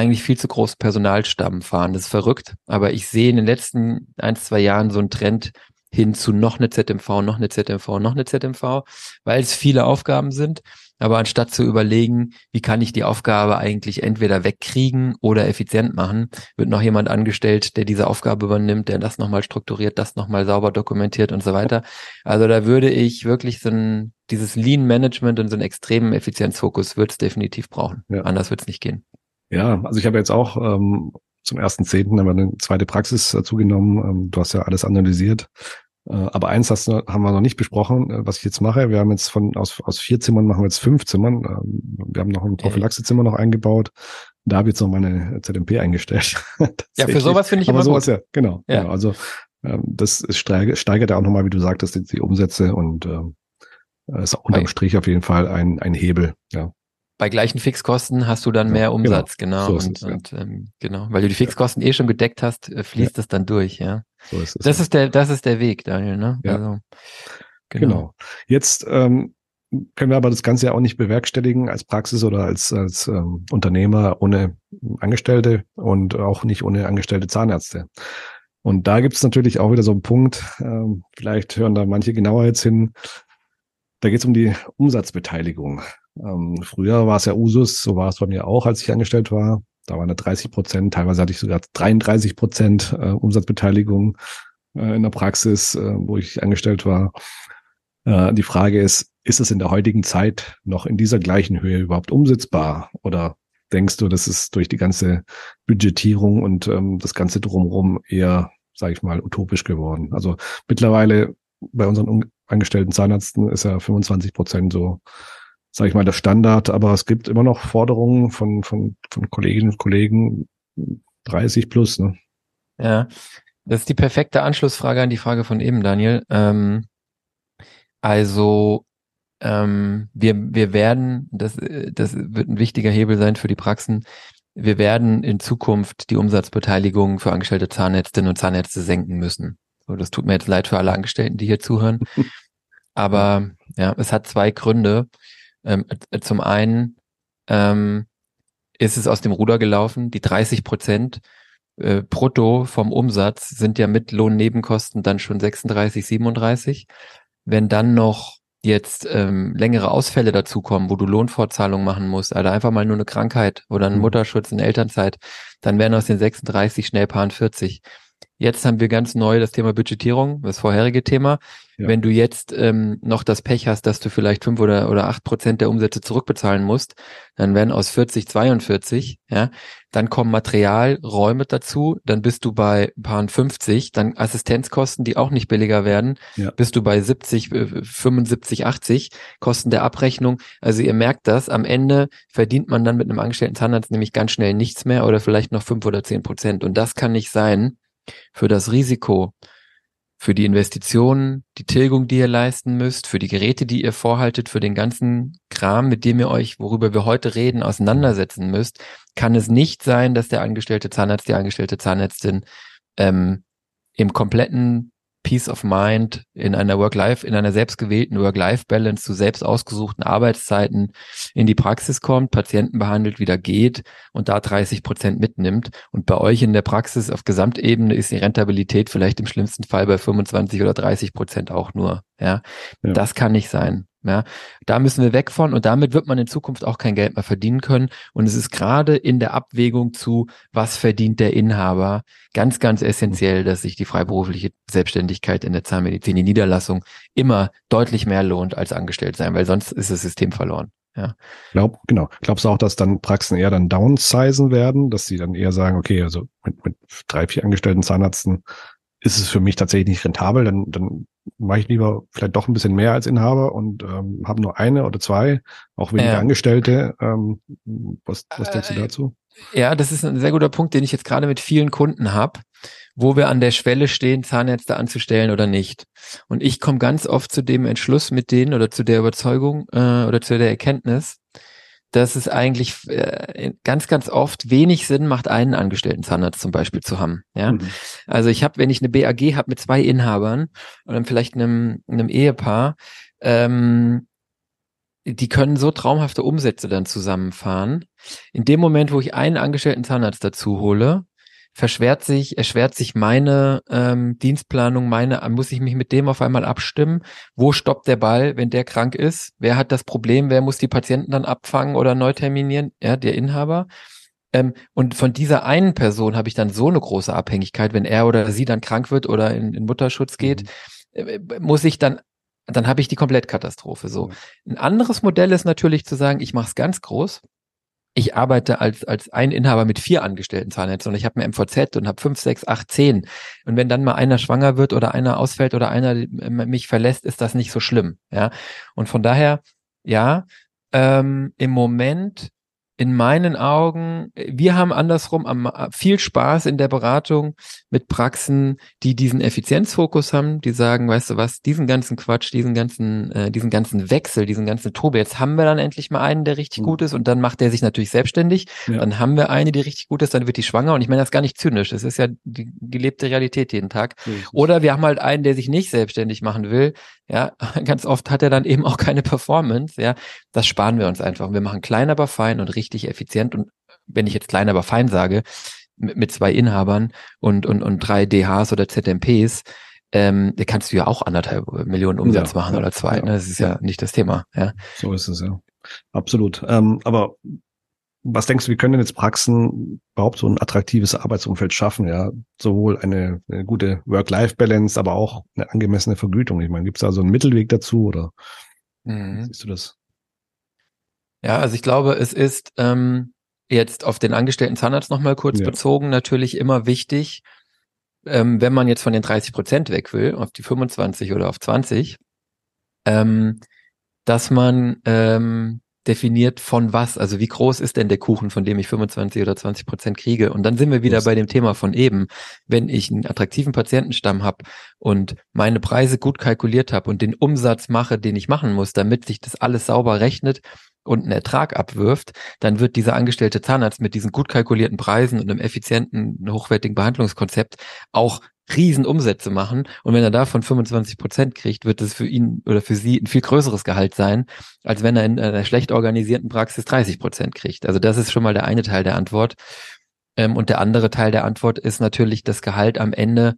eigentlich viel zu großen Personalstamm fahren. Das ist verrückt. Aber ich sehe in den letzten ein, zwei Jahren so einen Trend hin zu noch eine ZMV, noch eine ZMV, noch eine ZMV, weil es viele Aufgaben sind. Aber anstatt zu überlegen, wie kann ich die Aufgabe eigentlich entweder wegkriegen oder effizient machen, wird noch jemand angestellt, der diese Aufgabe übernimmt, der das nochmal strukturiert, das nochmal sauber dokumentiert und so weiter. Also da würde ich wirklich so ein, dieses Lean Management und so einen extremen Effizienzfokus wird es definitiv brauchen. Ja. Anders wird es nicht gehen. Ja, also ich habe jetzt auch ähm, zum ersten Zehnten haben wir eine zweite Praxis dazu genommen. Ähm, du hast ja alles analysiert. Äh, aber eins hast, haben wir noch nicht besprochen, äh, was ich jetzt mache. Wir haben jetzt von aus, aus vier Zimmern machen wir jetzt fünf Zimmern. Ähm, wir haben noch ein Prophylaxezimmer noch eingebaut. Da habe ich jetzt noch meine ZMP eingestellt. [LAUGHS] ja, für sowas finde ich aber immer sowas gut. ja, genau. Ja. Genau. Also ähm, das ist steigert, steigert ja auch nochmal, wie du sagtest, die, die Umsätze und ähm, ist auch unterm Strich auf jeden Fall ein, ein Hebel. Ja bei gleichen Fixkosten hast du dann ja, mehr genau. Umsatz, genau. genau. So und, es, und ähm, genau, weil du die Fixkosten eh schon gedeckt hast, äh, fließt das dann durch, ja. So ist es. Das ist der, das ist der Weg, Daniel, ne? Ja. Also, genau. genau. Jetzt ähm, können wir aber das Ganze ja auch nicht bewerkstelligen als Praxis oder als, als ähm, Unternehmer ohne Angestellte und auch nicht ohne angestellte Zahnärzte. Und da gibt es natürlich auch wieder so einen Punkt, ähm, vielleicht hören da manche genauer jetzt hin, Da geht es um die Umsatzbeteiligung. Ähm, früher war es ja Usus, so war es bei mir auch, als ich angestellt war. Da waren da 30 Prozent, teilweise hatte ich sogar 33 Prozent äh, Umsatzbeteiligung äh, in der Praxis, äh, wo ich angestellt war. Äh, die Frage ist, ist es in der heutigen Zeit noch in dieser gleichen Höhe überhaupt umsetzbar? Oder denkst du, das ist durch die ganze Budgetierung und ähm, das ganze drumherum eher, sage ich mal, utopisch geworden? Also mittlerweile bei unseren angestellten Zahnärzten ist ja 25 Prozent so, sage ich mal, der Standard, aber es gibt immer noch Forderungen von, von, von Kolleginnen und Kollegen 30 plus. Ne? Ja, das ist die perfekte Anschlussfrage an die Frage von eben, Daniel. Ähm, also ähm, wir, wir werden, das, das wird ein wichtiger Hebel sein für die Praxen, wir werden in Zukunft die Umsatzbeteiligung für angestellte Zahnärztinnen und Zahnärzte senken müssen. So, das tut mir jetzt leid für alle Angestellten, die hier zuhören. [LAUGHS] Aber ja, es hat zwei Gründe. Ähm, zum einen ähm, ist es aus dem Ruder gelaufen. Die 30 Prozent äh, brutto vom Umsatz sind ja mit Lohnnebenkosten dann schon 36, 37. Wenn dann noch jetzt ähm, längere Ausfälle dazukommen, wo du Lohnfortzahlung machen musst, also einfach mal nur eine Krankheit oder einen mhm. Mutterschutz in Elternzeit, dann werden aus den 36 schnell paar 40. Jetzt haben wir ganz neu das Thema Budgetierung, das vorherige Thema. Ja. Wenn du jetzt ähm, noch das Pech hast, dass du vielleicht fünf oder, oder acht Prozent der Umsätze zurückbezahlen musst, dann werden aus 40 42, ja. Dann kommen Materialräume dazu, dann bist du bei paar 50, dann Assistenzkosten, die auch nicht billiger werden, ja. bist du bei 70, 75, 80 Kosten der Abrechnung. Also ihr merkt das, am Ende verdient man dann mit einem angestellten Zahnarzt nämlich ganz schnell nichts mehr oder vielleicht noch fünf oder zehn Prozent. Und das kann nicht sein, für das Risiko, für die Investitionen, die Tilgung, die ihr leisten müsst, für die Geräte, die ihr vorhaltet, für den ganzen Kram, mit dem ihr euch, worüber wir heute reden, auseinandersetzen müsst, kann es nicht sein, dass der angestellte Zahnarzt, die angestellte Zahnärztin ähm, im kompletten Peace of Mind in einer Work-Life, in einer selbstgewählten Work-Life-Balance zu selbst ausgesuchten Arbeitszeiten in die Praxis kommt, Patienten behandelt, wieder geht und da 30 Prozent mitnimmt. Und bei euch in der Praxis auf Gesamtebene ist die Rentabilität vielleicht im schlimmsten Fall bei 25 oder 30 Prozent auch nur. Ja, ja. das kann nicht sein. Ja, da müssen wir weg von und damit wird man in Zukunft auch kein Geld mehr verdienen können. Und es ist gerade in der Abwägung zu, was verdient der Inhaber, ganz, ganz essentiell, dass sich die freiberufliche Selbstständigkeit in der Zahnmedizin, die Niederlassung immer deutlich mehr lohnt als angestellt sein, weil sonst ist das System verloren. Ja. Glaub, genau. Glaubst du auch, dass dann Praxen eher dann downsizen werden, dass sie dann eher sagen, okay, also mit, mit drei, vier angestellten Zahnarzten ist es für mich tatsächlich nicht rentabel, dann, dann mache ich lieber vielleicht doch ein bisschen mehr als Inhaber und ähm, habe nur eine oder zwei, auch weniger ja. Angestellte. Ähm, was, was denkst du äh, dazu? Ja, das ist ein sehr guter Punkt, den ich jetzt gerade mit vielen Kunden habe, wo wir an der Schwelle stehen, Zahnärzte anzustellen oder nicht. Und ich komme ganz oft zu dem Entschluss mit denen oder zu der Überzeugung äh, oder zu der Erkenntnis, dass es eigentlich äh, ganz, ganz oft wenig Sinn macht, einen angestellten Zahnarzt zum Beispiel zu haben. Ja, mhm. also ich habe, wenn ich eine BAG habe mit zwei Inhabern und dann vielleicht einem, einem Ehepaar, ähm, die können so traumhafte Umsätze dann zusammenfahren. In dem Moment, wo ich einen angestellten Zahnarzt dazu hole, verschwert sich, erschwert sich meine ähm, Dienstplanung, meine, muss ich mich mit dem auf einmal abstimmen? Wo stoppt der Ball, wenn der krank ist? Wer hat das Problem? Wer muss die Patienten dann abfangen oder neu terminieren? Ja, der Inhaber. Ähm, und von dieser einen Person habe ich dann so eine große Abhängigkeit, wenn er oder sie dann krank wird oder in, in Mutterschutz geht, mhm. äh, muss ich dann dann habe ich die Komplettkatastrophe. So. Ein anderes Modell ist natürlich zu sagen, ich mache es ganz groß ich arbeite als, als ein Inhaber mit vier Angestellten Zahnärzten und ich habe ein MVZ und habe fünf, sechs, acht, zehn. Und wenn dann mal einer schwanger wird oder einer ausfällt oder einer mich verlässt, ist das nicht so schlimm. Ja. Und von daher, ja, ähm, im Moment in meinen Augen, wir haben andersrum am, viel Spaß in der Beratung mit Praxen, die diesen Effizienzfokus haben, die sagen, weißt du was, diesen ganzen Quatsch, diesen ganzen, äh, diesen ganzen Wechsel, diesen ganzen Tobe, jetzt haben wir dann endlich mal einen, der richtig mhm. gut ist und dann macht der sich natürlich selbstständig. Ja. Dann haben wir eine, die richtig gut ist, dann wird die schwanger und ich meine das gar nicht zynisch, das ist ja die gelebte Realität jeden Tag. Mhm. Oder wir haben halt einen, der sich nicht selbstständig machen will, ja, [LAUGHS] ganz oft hat er dann eben auch keine Performance, ja. Das sparen wir uns einfach. Wir machen klein, aber fein und richtig effizient. Und wenn ich jetzt klein, aber fein sage, mit, mit zwei Inhabern und, und, und drei DHs oder ZMPs, ähm, da kannst du ja auch anderthalb Millionen Umsatz ja, machen oder zwei. Ja, ne? Das ist ja, ja nicht das Thema. Ja. So ist es ja. Absolut. Ähm, aber was denkst du, wie können denn jetzt Praxen überhaupt so ein attraktives Arbeitsumfeld schaffen? Ja, sowohl eine, eine gute Work-Life-Balance, aber auch eine angemessene Vergütung. Ich meine, gibt es da so einen Mittelweg dazu oder mhm. siehst du das? Ja, also ich glaube, es ist ähm, jetzt auf den angestellten Zahnarzt nochmal kurz ja. bezogen natürlich immer wichtig, ähm, wenn man jetzt von den 30 Prozent weg will, auf die 25 oder auf 20, ähm, dass man ähm, definiert von was, also wie groß ist denn der Kuchen, von dem ich 25 oder 20 Prozent kriege. Und dann sind wir wieder bei dem Thema von eben. Wenn ich einen attraktiven Patientenstamm habe und meine Preise gut kalkuliert habe und den Umsatz mache, den ich machen muss, damit sich das alles sauber rechnet und einen Ertrag abwirft, dann wird dieser angestellte Zahnarzt mit diesen gut kalkulierten Preisen und einem effizienten, hochwertigen Behandlungskonzept auch Riesenumsätze machen. Und wenn er davon 25 Prozent kriegt, wird es für ihn oder für sie ein viel größeres Gehalt sein, als wenn er in einer schlecht organisierten Praxis 30 Prozent kriegt. Also das ist schon mal der eine Teil der Antwort. Ähm, und der andere Teil der Antwort ist natürlich das Gehalt am Ende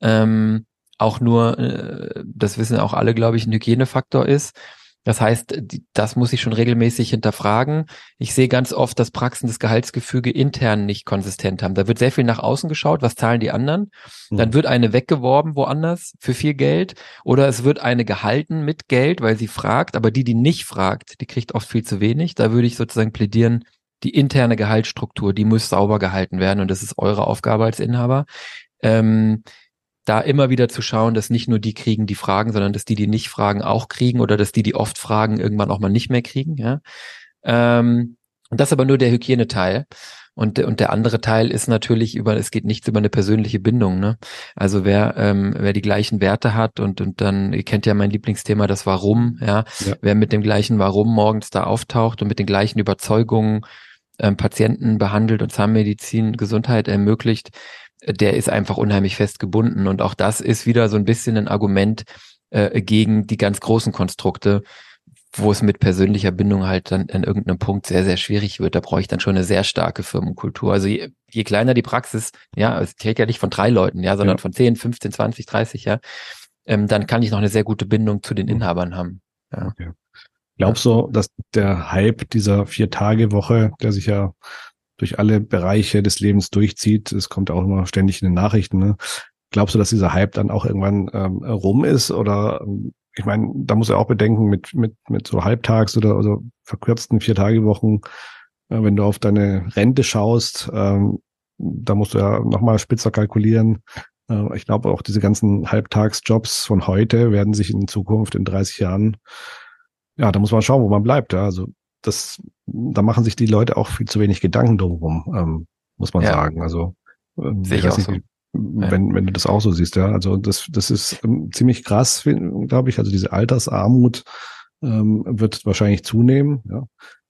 ähm, auch nur, äh, das wissen auch alle, glaube ich, ein Hygienefaktor ist. Das heißt, das muss ich schon regelmäßig hinterfragen. Ich sehe ganz oft, dass Praxen das Gehaltsgefüge intern nicht konsistent haben. Da wird sehr viel nach außen geschaut, was zahlen die anderen. Mhm. Dann wird eine weggeworben woanders für viel Geld oder es wird eine gehalten mit Geld, weil sie fragt, aber die, die nicht fragt, die kriegt oft viel zu wenig. Da würde ich sozusagen plädieren, die interne Gehaltsstruktur, die muss sauber gehalten werden und das ist eure Aufgabe als Inhaber. Ähm, da immer wieder zu schauen, dass nicht nur die kriegen, die fragen, sondern dass die, die nicht fragen, auch kriegen oder dass die, die oft fragen, irgendwann auch mal nicht mehr kriegen. Ja? Ähm, und das ist aber nur der Hygieneteil. Und, und der andere Teil ist natürlich über, es geht nichts über eine persönliche Bindung. Ne? Also wer, ähm, wer die gleichen Werte hat und, und dann, ihr kennt ja mein Lieblingsthema, das Warum, ja? ja. Wer mit dem gleichen Warum morgens da auftaucht und mit den gleichen Überzeugungen ähm, Patienten behandelt und Zahnmedizin, Gesundheit ermöglicht, der ist einfach unheimlich fest gebunden. Und auch das ist wieder so ein bisschen ein Argument äh, gegen die ganz großen Konstrukte, wo es mit persönlicher Bindung halt dann an irgendeinem Punkt sehr, sehr schwierig wird. Da brauche ich dann schon eine sehr starke Firmenkultur. Also je, je kleiner die Praxis, ja, es trägt ja nicht von drei Leuten, ja, sondern ja. von 10, 15, 20, 30, ja, ähm, dann kann ich noch eine sehr gute Bindung zu den mhm. Inhabern haben. Ja. Okay. Glaubst du, dass der Hype dieser Vier-Tage-Woche, der sich ja durch alle Bereiche des Lebens durchzieht. Es kommt auch immer ständig in den Nachrichten. Ne? Glaubst du, dass dieser Hype dann auch irgendwann ähm, rum ist? Oder ähm, ich meine, da muss er auch bedenken mit, mit, mit so Halbtags- oder also verkürzten Vier-Tage-Wochen, äh, wenn du auf deine Rente schaust, ähm, da musst du ja nochmal spitzer kalkulieren. Äh, ich glaube, auch diese ganzen Halbtagsjobs von heute werden sich in Zukunft in 30 Jahren, ja, da muss man schauen, wo man bleibt. Ja. Also das, da machen sich die Leute auch viel zu wenig Gedanken drumherum, ähm, muss man ja. sagen. Also ähm, Sehe ich auch nicht, so. wenn, wenn du das auch so siehst, ja. Also das, das ist ähm, ziemlich krass, glaube ich. Also diese Altersarmut ähm, wird wahrscheinlich zunehmen, ja.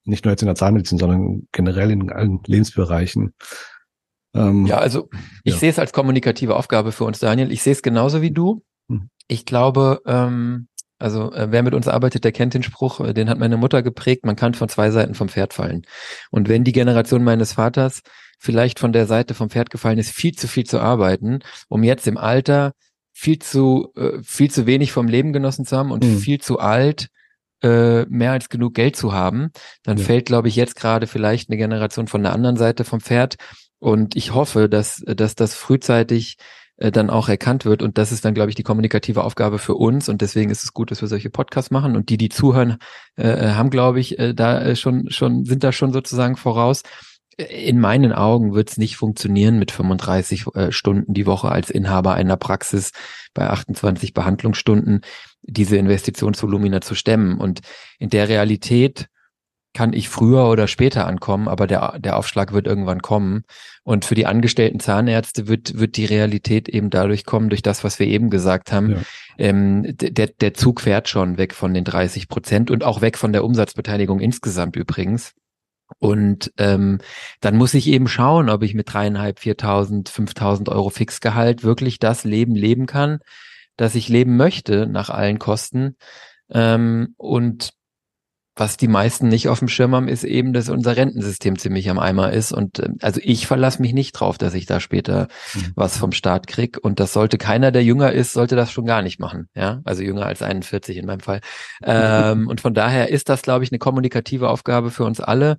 Nicht nur jetzt in der Zahnmedizin, sondern generell in allen Lebensbereichen. Ähm, ja, also ich ja. sehe es als kommunikative Aufgabe für uns, Daniel. Ich sehe es genauso wie du. Hm. Ich glaube, ähm, also äh, wer mit uns arbeitet, der kennt den Spruch, äh, den hat meine Mutter geprägt, man kann von zwei Seiten vom Pferd fallen. Und wenn die Generation meines Vaters vielleicht von der Seite vom Pferd gefallen ist, viel zu viel zu arbeiten, um jetzt im Alter viel zu äh, viel zu wenig vom Leben genossen zu haben und mhm. viel zu alt äh, mehr als genug Geld zu haben, dann ja. fällt, glaube ich, jetzt gerade vielleicht eine Generation von der anderen Seite vom Pferd. Und ich hoffe, dass, dass das frühzeitig äh, dann auch erkannt wird. Und das ist dann, glaube ich, die kommunikative Aufgabe für uns. Und deswegen ist es gut, dass wir solche Podcasts machen. Und die, die zuhören, äh, äh haben, glaube ich, äh, da äh, schon, schon, sind da schon sozusagen voraus. In meinen Augen wird es nicht funktionieren, mit 35 äh, Stunden die Woche als Inhaber einer Praxis bei 28 Behandlungsstunden diese Investitionsvolumina zu stemmen. Und in der Realität kann ich früher oder später ankommen, aber der, der Aufschlag wird irgendwann kommen. Und für die angestellten Zahnärzte wird, wird die Realität eben dadurch kommen, durch das, was wir eben gesagt haben. Ja. Ähm, der, der Zug fährt schon weg von den 30 Prozent und auch weg von der Umsatzbeteiligung insgesamt übrigens. Und ähm, dann muss ich eben schauen, ob ich mit dreieinhalb, viertausend, fünftausend Euro Fixgehalt wirklich das Leben leben kann, das ich leben möchte nach allen Kosten. Ähm, und was die meisten nicht auf dem Schirm haben, ist eben, dass unser Rentensystem ziemlich am Eimer ist. Und äh, also ich verlasse mich nicht drauf, dass ich da später mhm. was vom Staat krieg. Und das sollte keiner, der jünger ist, sollte das schon gar nicht machen. Ja, also jünger als 41 in meinem Fall. [LAUGHS] ähm, und von daher ist das, glaube ich, eine kommunikative Aufgabe für uns alle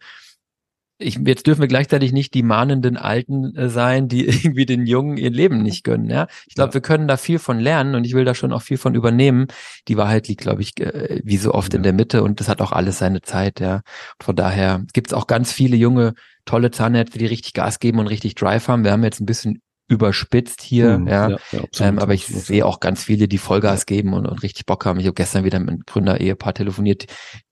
ich, jetzt dürfen wir gleichzeitig nicht die mahnenden Alten äh, sein, die [LAUGHS] irgendwie den Jungen ihr Leben nicht gönnen. Ja, ich glaube, ja. wir können da viel von lernen und ich will da schon auch viel von übernehmen. Die Wahrheit liegt, glaube ich, äh, wie so oft ja. in der Mitte und das hat auch alles seine Zeit. Ja, von daher gibt es auch ganz viele junge tolle Zahnärzte, die richtig Gas geben und richtig Drive haben. Wir haben jetzt ein bisschen überspitzt hier, mhm, ja. ja, ja ähm, aber ich sehe auch ganz viele, die Vollgas geben und, und richtig Bock haben. Ich habe gestern wieder mit einem Gründer-Ehepaar telefoniert,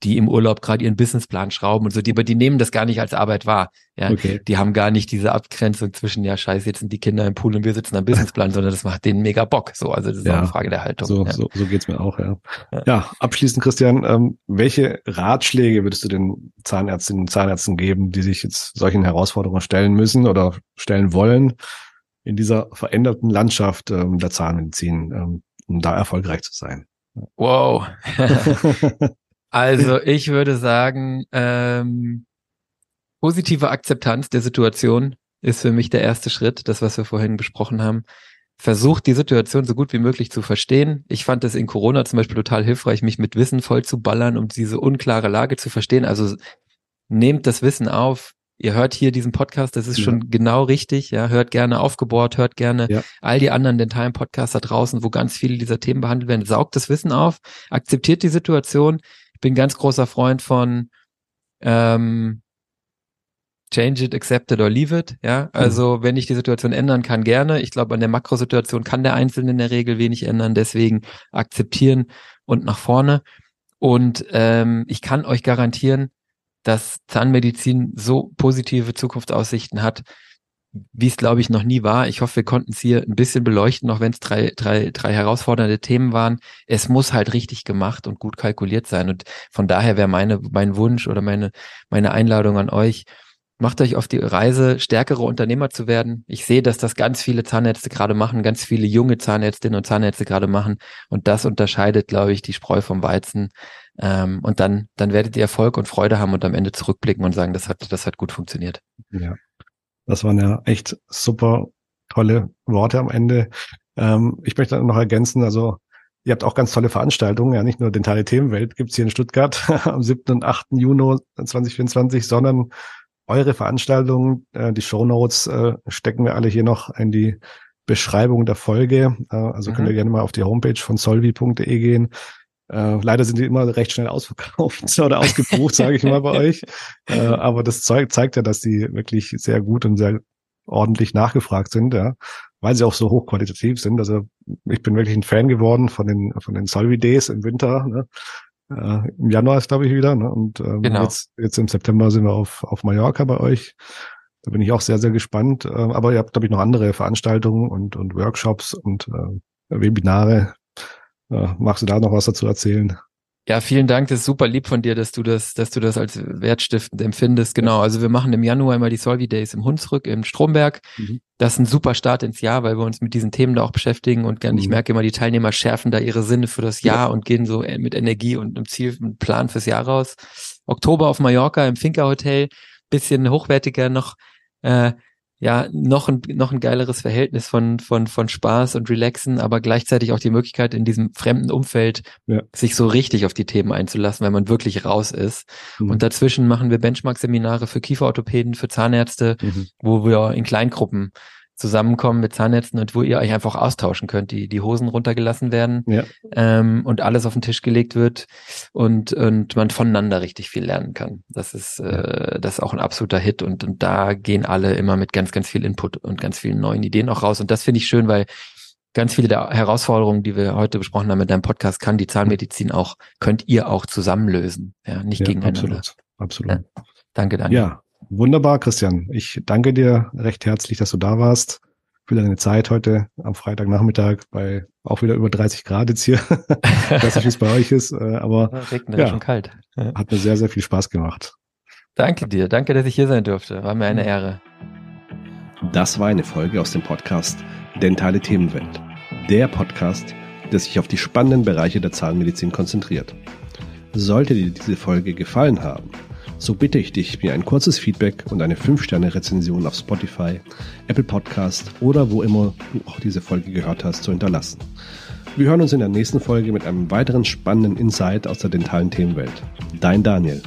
die im Urlaub gerade ihren Businessplan schrauben und so, die, aber die nehmen das gar nicht als Arbeit wahr. Ja, okay. die haben gar nicht diese Abgrenzung zwischen, ja, scheiße, jetzt sind die Kinder im Pool und wir sitzen am Businessplan, [LAUGHS] sondern das macht denen mega Bock. So, also das ist ja, auch eine Frage der Haltung. So, so, so geht's mir auch, ja. Ja, ja abschließend, Christian, ähm, welche Ratschläge würdest du den Zahnärztinnen und Zahnärzten geben, die sich jetzt solchen Herausforderungen stellen müssen oder stellen wollen? In dieser veränderten Landschaft ähm, der Zahnmedizin, ähm, um da erfolgreich zu sein. Wow. [LAUGHS] also ich würde sagen, ähm, positive Akzeptanz der Situation ist für mich der erste Schritt, das, was wir vorhin besprochen haben. Versucht die Situation so gut wie möglich zu verstehen. Ich fand es in Corona zum Beispiel total hilfreich, mich mit Wissen voll zu ballern, um diese unklare Lage zu verstehen. Also nehmt das Wissen auf, Ihr hört hier diesen Podcast, das ist ja. schon genau richtig. Ja, hört gerne aufgebohrt, hört gerne ja. all die anderen dentalen Podcasts da draußen, wo ganz viele dieser Themen behandelt werden. Saugt das Wissen auf, akzeptiert die Situation. Ich bin ganz großer Freund von ähm, Change it, accept it or leave it. Ja, also mhm. wenn ich die Situation ändern kann, gerne. Ich glaube, an der Makrosituation kann der Einzelne in der Regel wenig ändern. Deswegen akzeptieren und nach vorne. Und ähm, ich kann euch garantieren, dass Zahnmedizin so positive Zukunftsaussichten hat, wie es, glaube ich, noch nie war. Ich hoffe, wir konnten es hier ein bisschen beleuchten, auch wenn es drei, drei, drei herausfordernde Themen waren. Es muss halt richtig gemacht und gut kalkuliert sein. Und von daher wäre meine, mein Wunsch oder meine, meine Einladung an euch, macht euch auf die Reise, stärkere Unternehmer zu werden. Ich sehe, dass das ganz viele Zahnärzte gerade machen, ganz viele junge Zahnärztinnen und Zahnärzte gerade machen. Und das unterscheidet, glaube ich, die Spreu vom Weizen. Ähm, und dann, dann werdet ihr Erfolg und Freude haben und am Ende zurückblicken und sagen, das hat, das hat gut funktioniert. Ja, das waren ja echt super tolle Worte am Ende. Ähm, ich möchte noch ergänzen, also ihr habt auch ganz tolle Veranstaltungen, ja nicht nur Dentale Themenwelt gibt's hier in Stuttgart [LAUGHS] am 7. und 8. Juni 2024, sondern eure Veranstaltungen, äh, die Show Notes äh, stecken wir alle hier noch in die Beschreibung der Folge. Äh, also mhm. könnt ihr gerne mal auf die Homepage von solvi.de gehen. Äh, leider sind die immer recht schnell ausverkauft [LAUGHS] oder ausgebucht, sage ich mal bei euch. Äh, aber das Zeug zeigt ja, dass die wirklich sehr gut und sehr ordentlich nachgefragt sind, ja, weil sie auch so hochqualitativ sind. Also ich bin wirklich ein Fan geworden von den von den Solvi Days im Winter. Ne? Äh, Im Januar ist glaube ich wieder. Ne? Und ähm, genau. jetzt, jetzt im September sind wir auf auf Mallorca bei euch. Da bin ich auch sehr sehr gespannt. Äh, aber ihr habt glaube ich noch andere Veranstaltungen und und Workshops und äh, Webinare ja, magst du da noch was dazu erzählen? Ja, vielen Dank. Das ist super lieb von dir, dass du das, dass du das als wertstiftend empfindest. Genau. Also wir machen im Januar immer die Solvi Days im Hunsrück im Stromberg. Mhm. Das ist ein super Start ins Jahr, weil wir uns mit diesen Themen da auch beschäftigen und mhm. ich merke immer, die Teilnehmer schärfen da ihre Sinne für das Jahr ja. und gehen so mit Energie und einem Ziel, einem Plan fürs Jahr raus. Oktober auf Mallorca im Finca Hotel. Bisschen hochwertiger noch, äh, ja noch ein noch ein geileres Verhältnis von von von Spaß und Relaxen, aber gleichzeitig auch die Möglichkeit in diesem fremden Umfeld ja. sich so richtig auf die Themen einzulassen, weil man wirklich raus ist. Mhm. Und dazwischen machen wir Benchmark-Seminare für Kieferorthopäden, für Zahnärzte, mhm. wo wir in Kleingruppen zusammenkommen mit Zahnärzten und wo ihr euch einfach austauschen könnt, die, die Hosen runtergelassen werden ja. ähm, und alles auf den Tisch gelegt wird und, und man voneinander richtig viel lernen kann. Das ist, äh, das ist auch ein absoluter Hit und, und da gehen alle immer mit ganz, ganz viel Input und ganz vielen neuen Ideen auch raus. Und das finde ich schön, weil ganz viele der Herausforderungen, die wir heute besprochen haben mit deinem Podcast, kann die Zahnmedizin auch, könnt ihr auch zusammenlösen, ja, nicht ja, gegeneinander. Absolut, absolut. Ja. Danke, Daniel. Ja, Wunderbar, Christian. Ich danke dir recht herzlich, dass du da warst. Für deine Zeit heute am Freitagnachmittag bei auch wieder über 30 Grad jetzt hier. [LAUGHS] ich weiß nicht, wie es bei euch ist, äh, aber ja, schon kalt. hat mir sehr, sehr viel Spaß gemacht. Danke dir. Danke, dass ich hier sein durfte. War mir eine Ehre. Das war eine Folge aus dem Podcast Dentale Themenwelt. Der Podcast, der sich auf die spannenden Bereiche der Zahnmedizin konzentriert. Sollte dir diese Folge gefallen haben, so bitte ich dich, mir ein kurzes Feedback und eine 5-Sterne-Rezension auf Spotify, Apple Podcast oder wo immer du auch diese Folge gehört hast, zu hinterlassen. Wir hören uns in der nächsten Folge mit einem weiteren spannenden Insight aus der dentalen Themenwelt. Dein Daniel.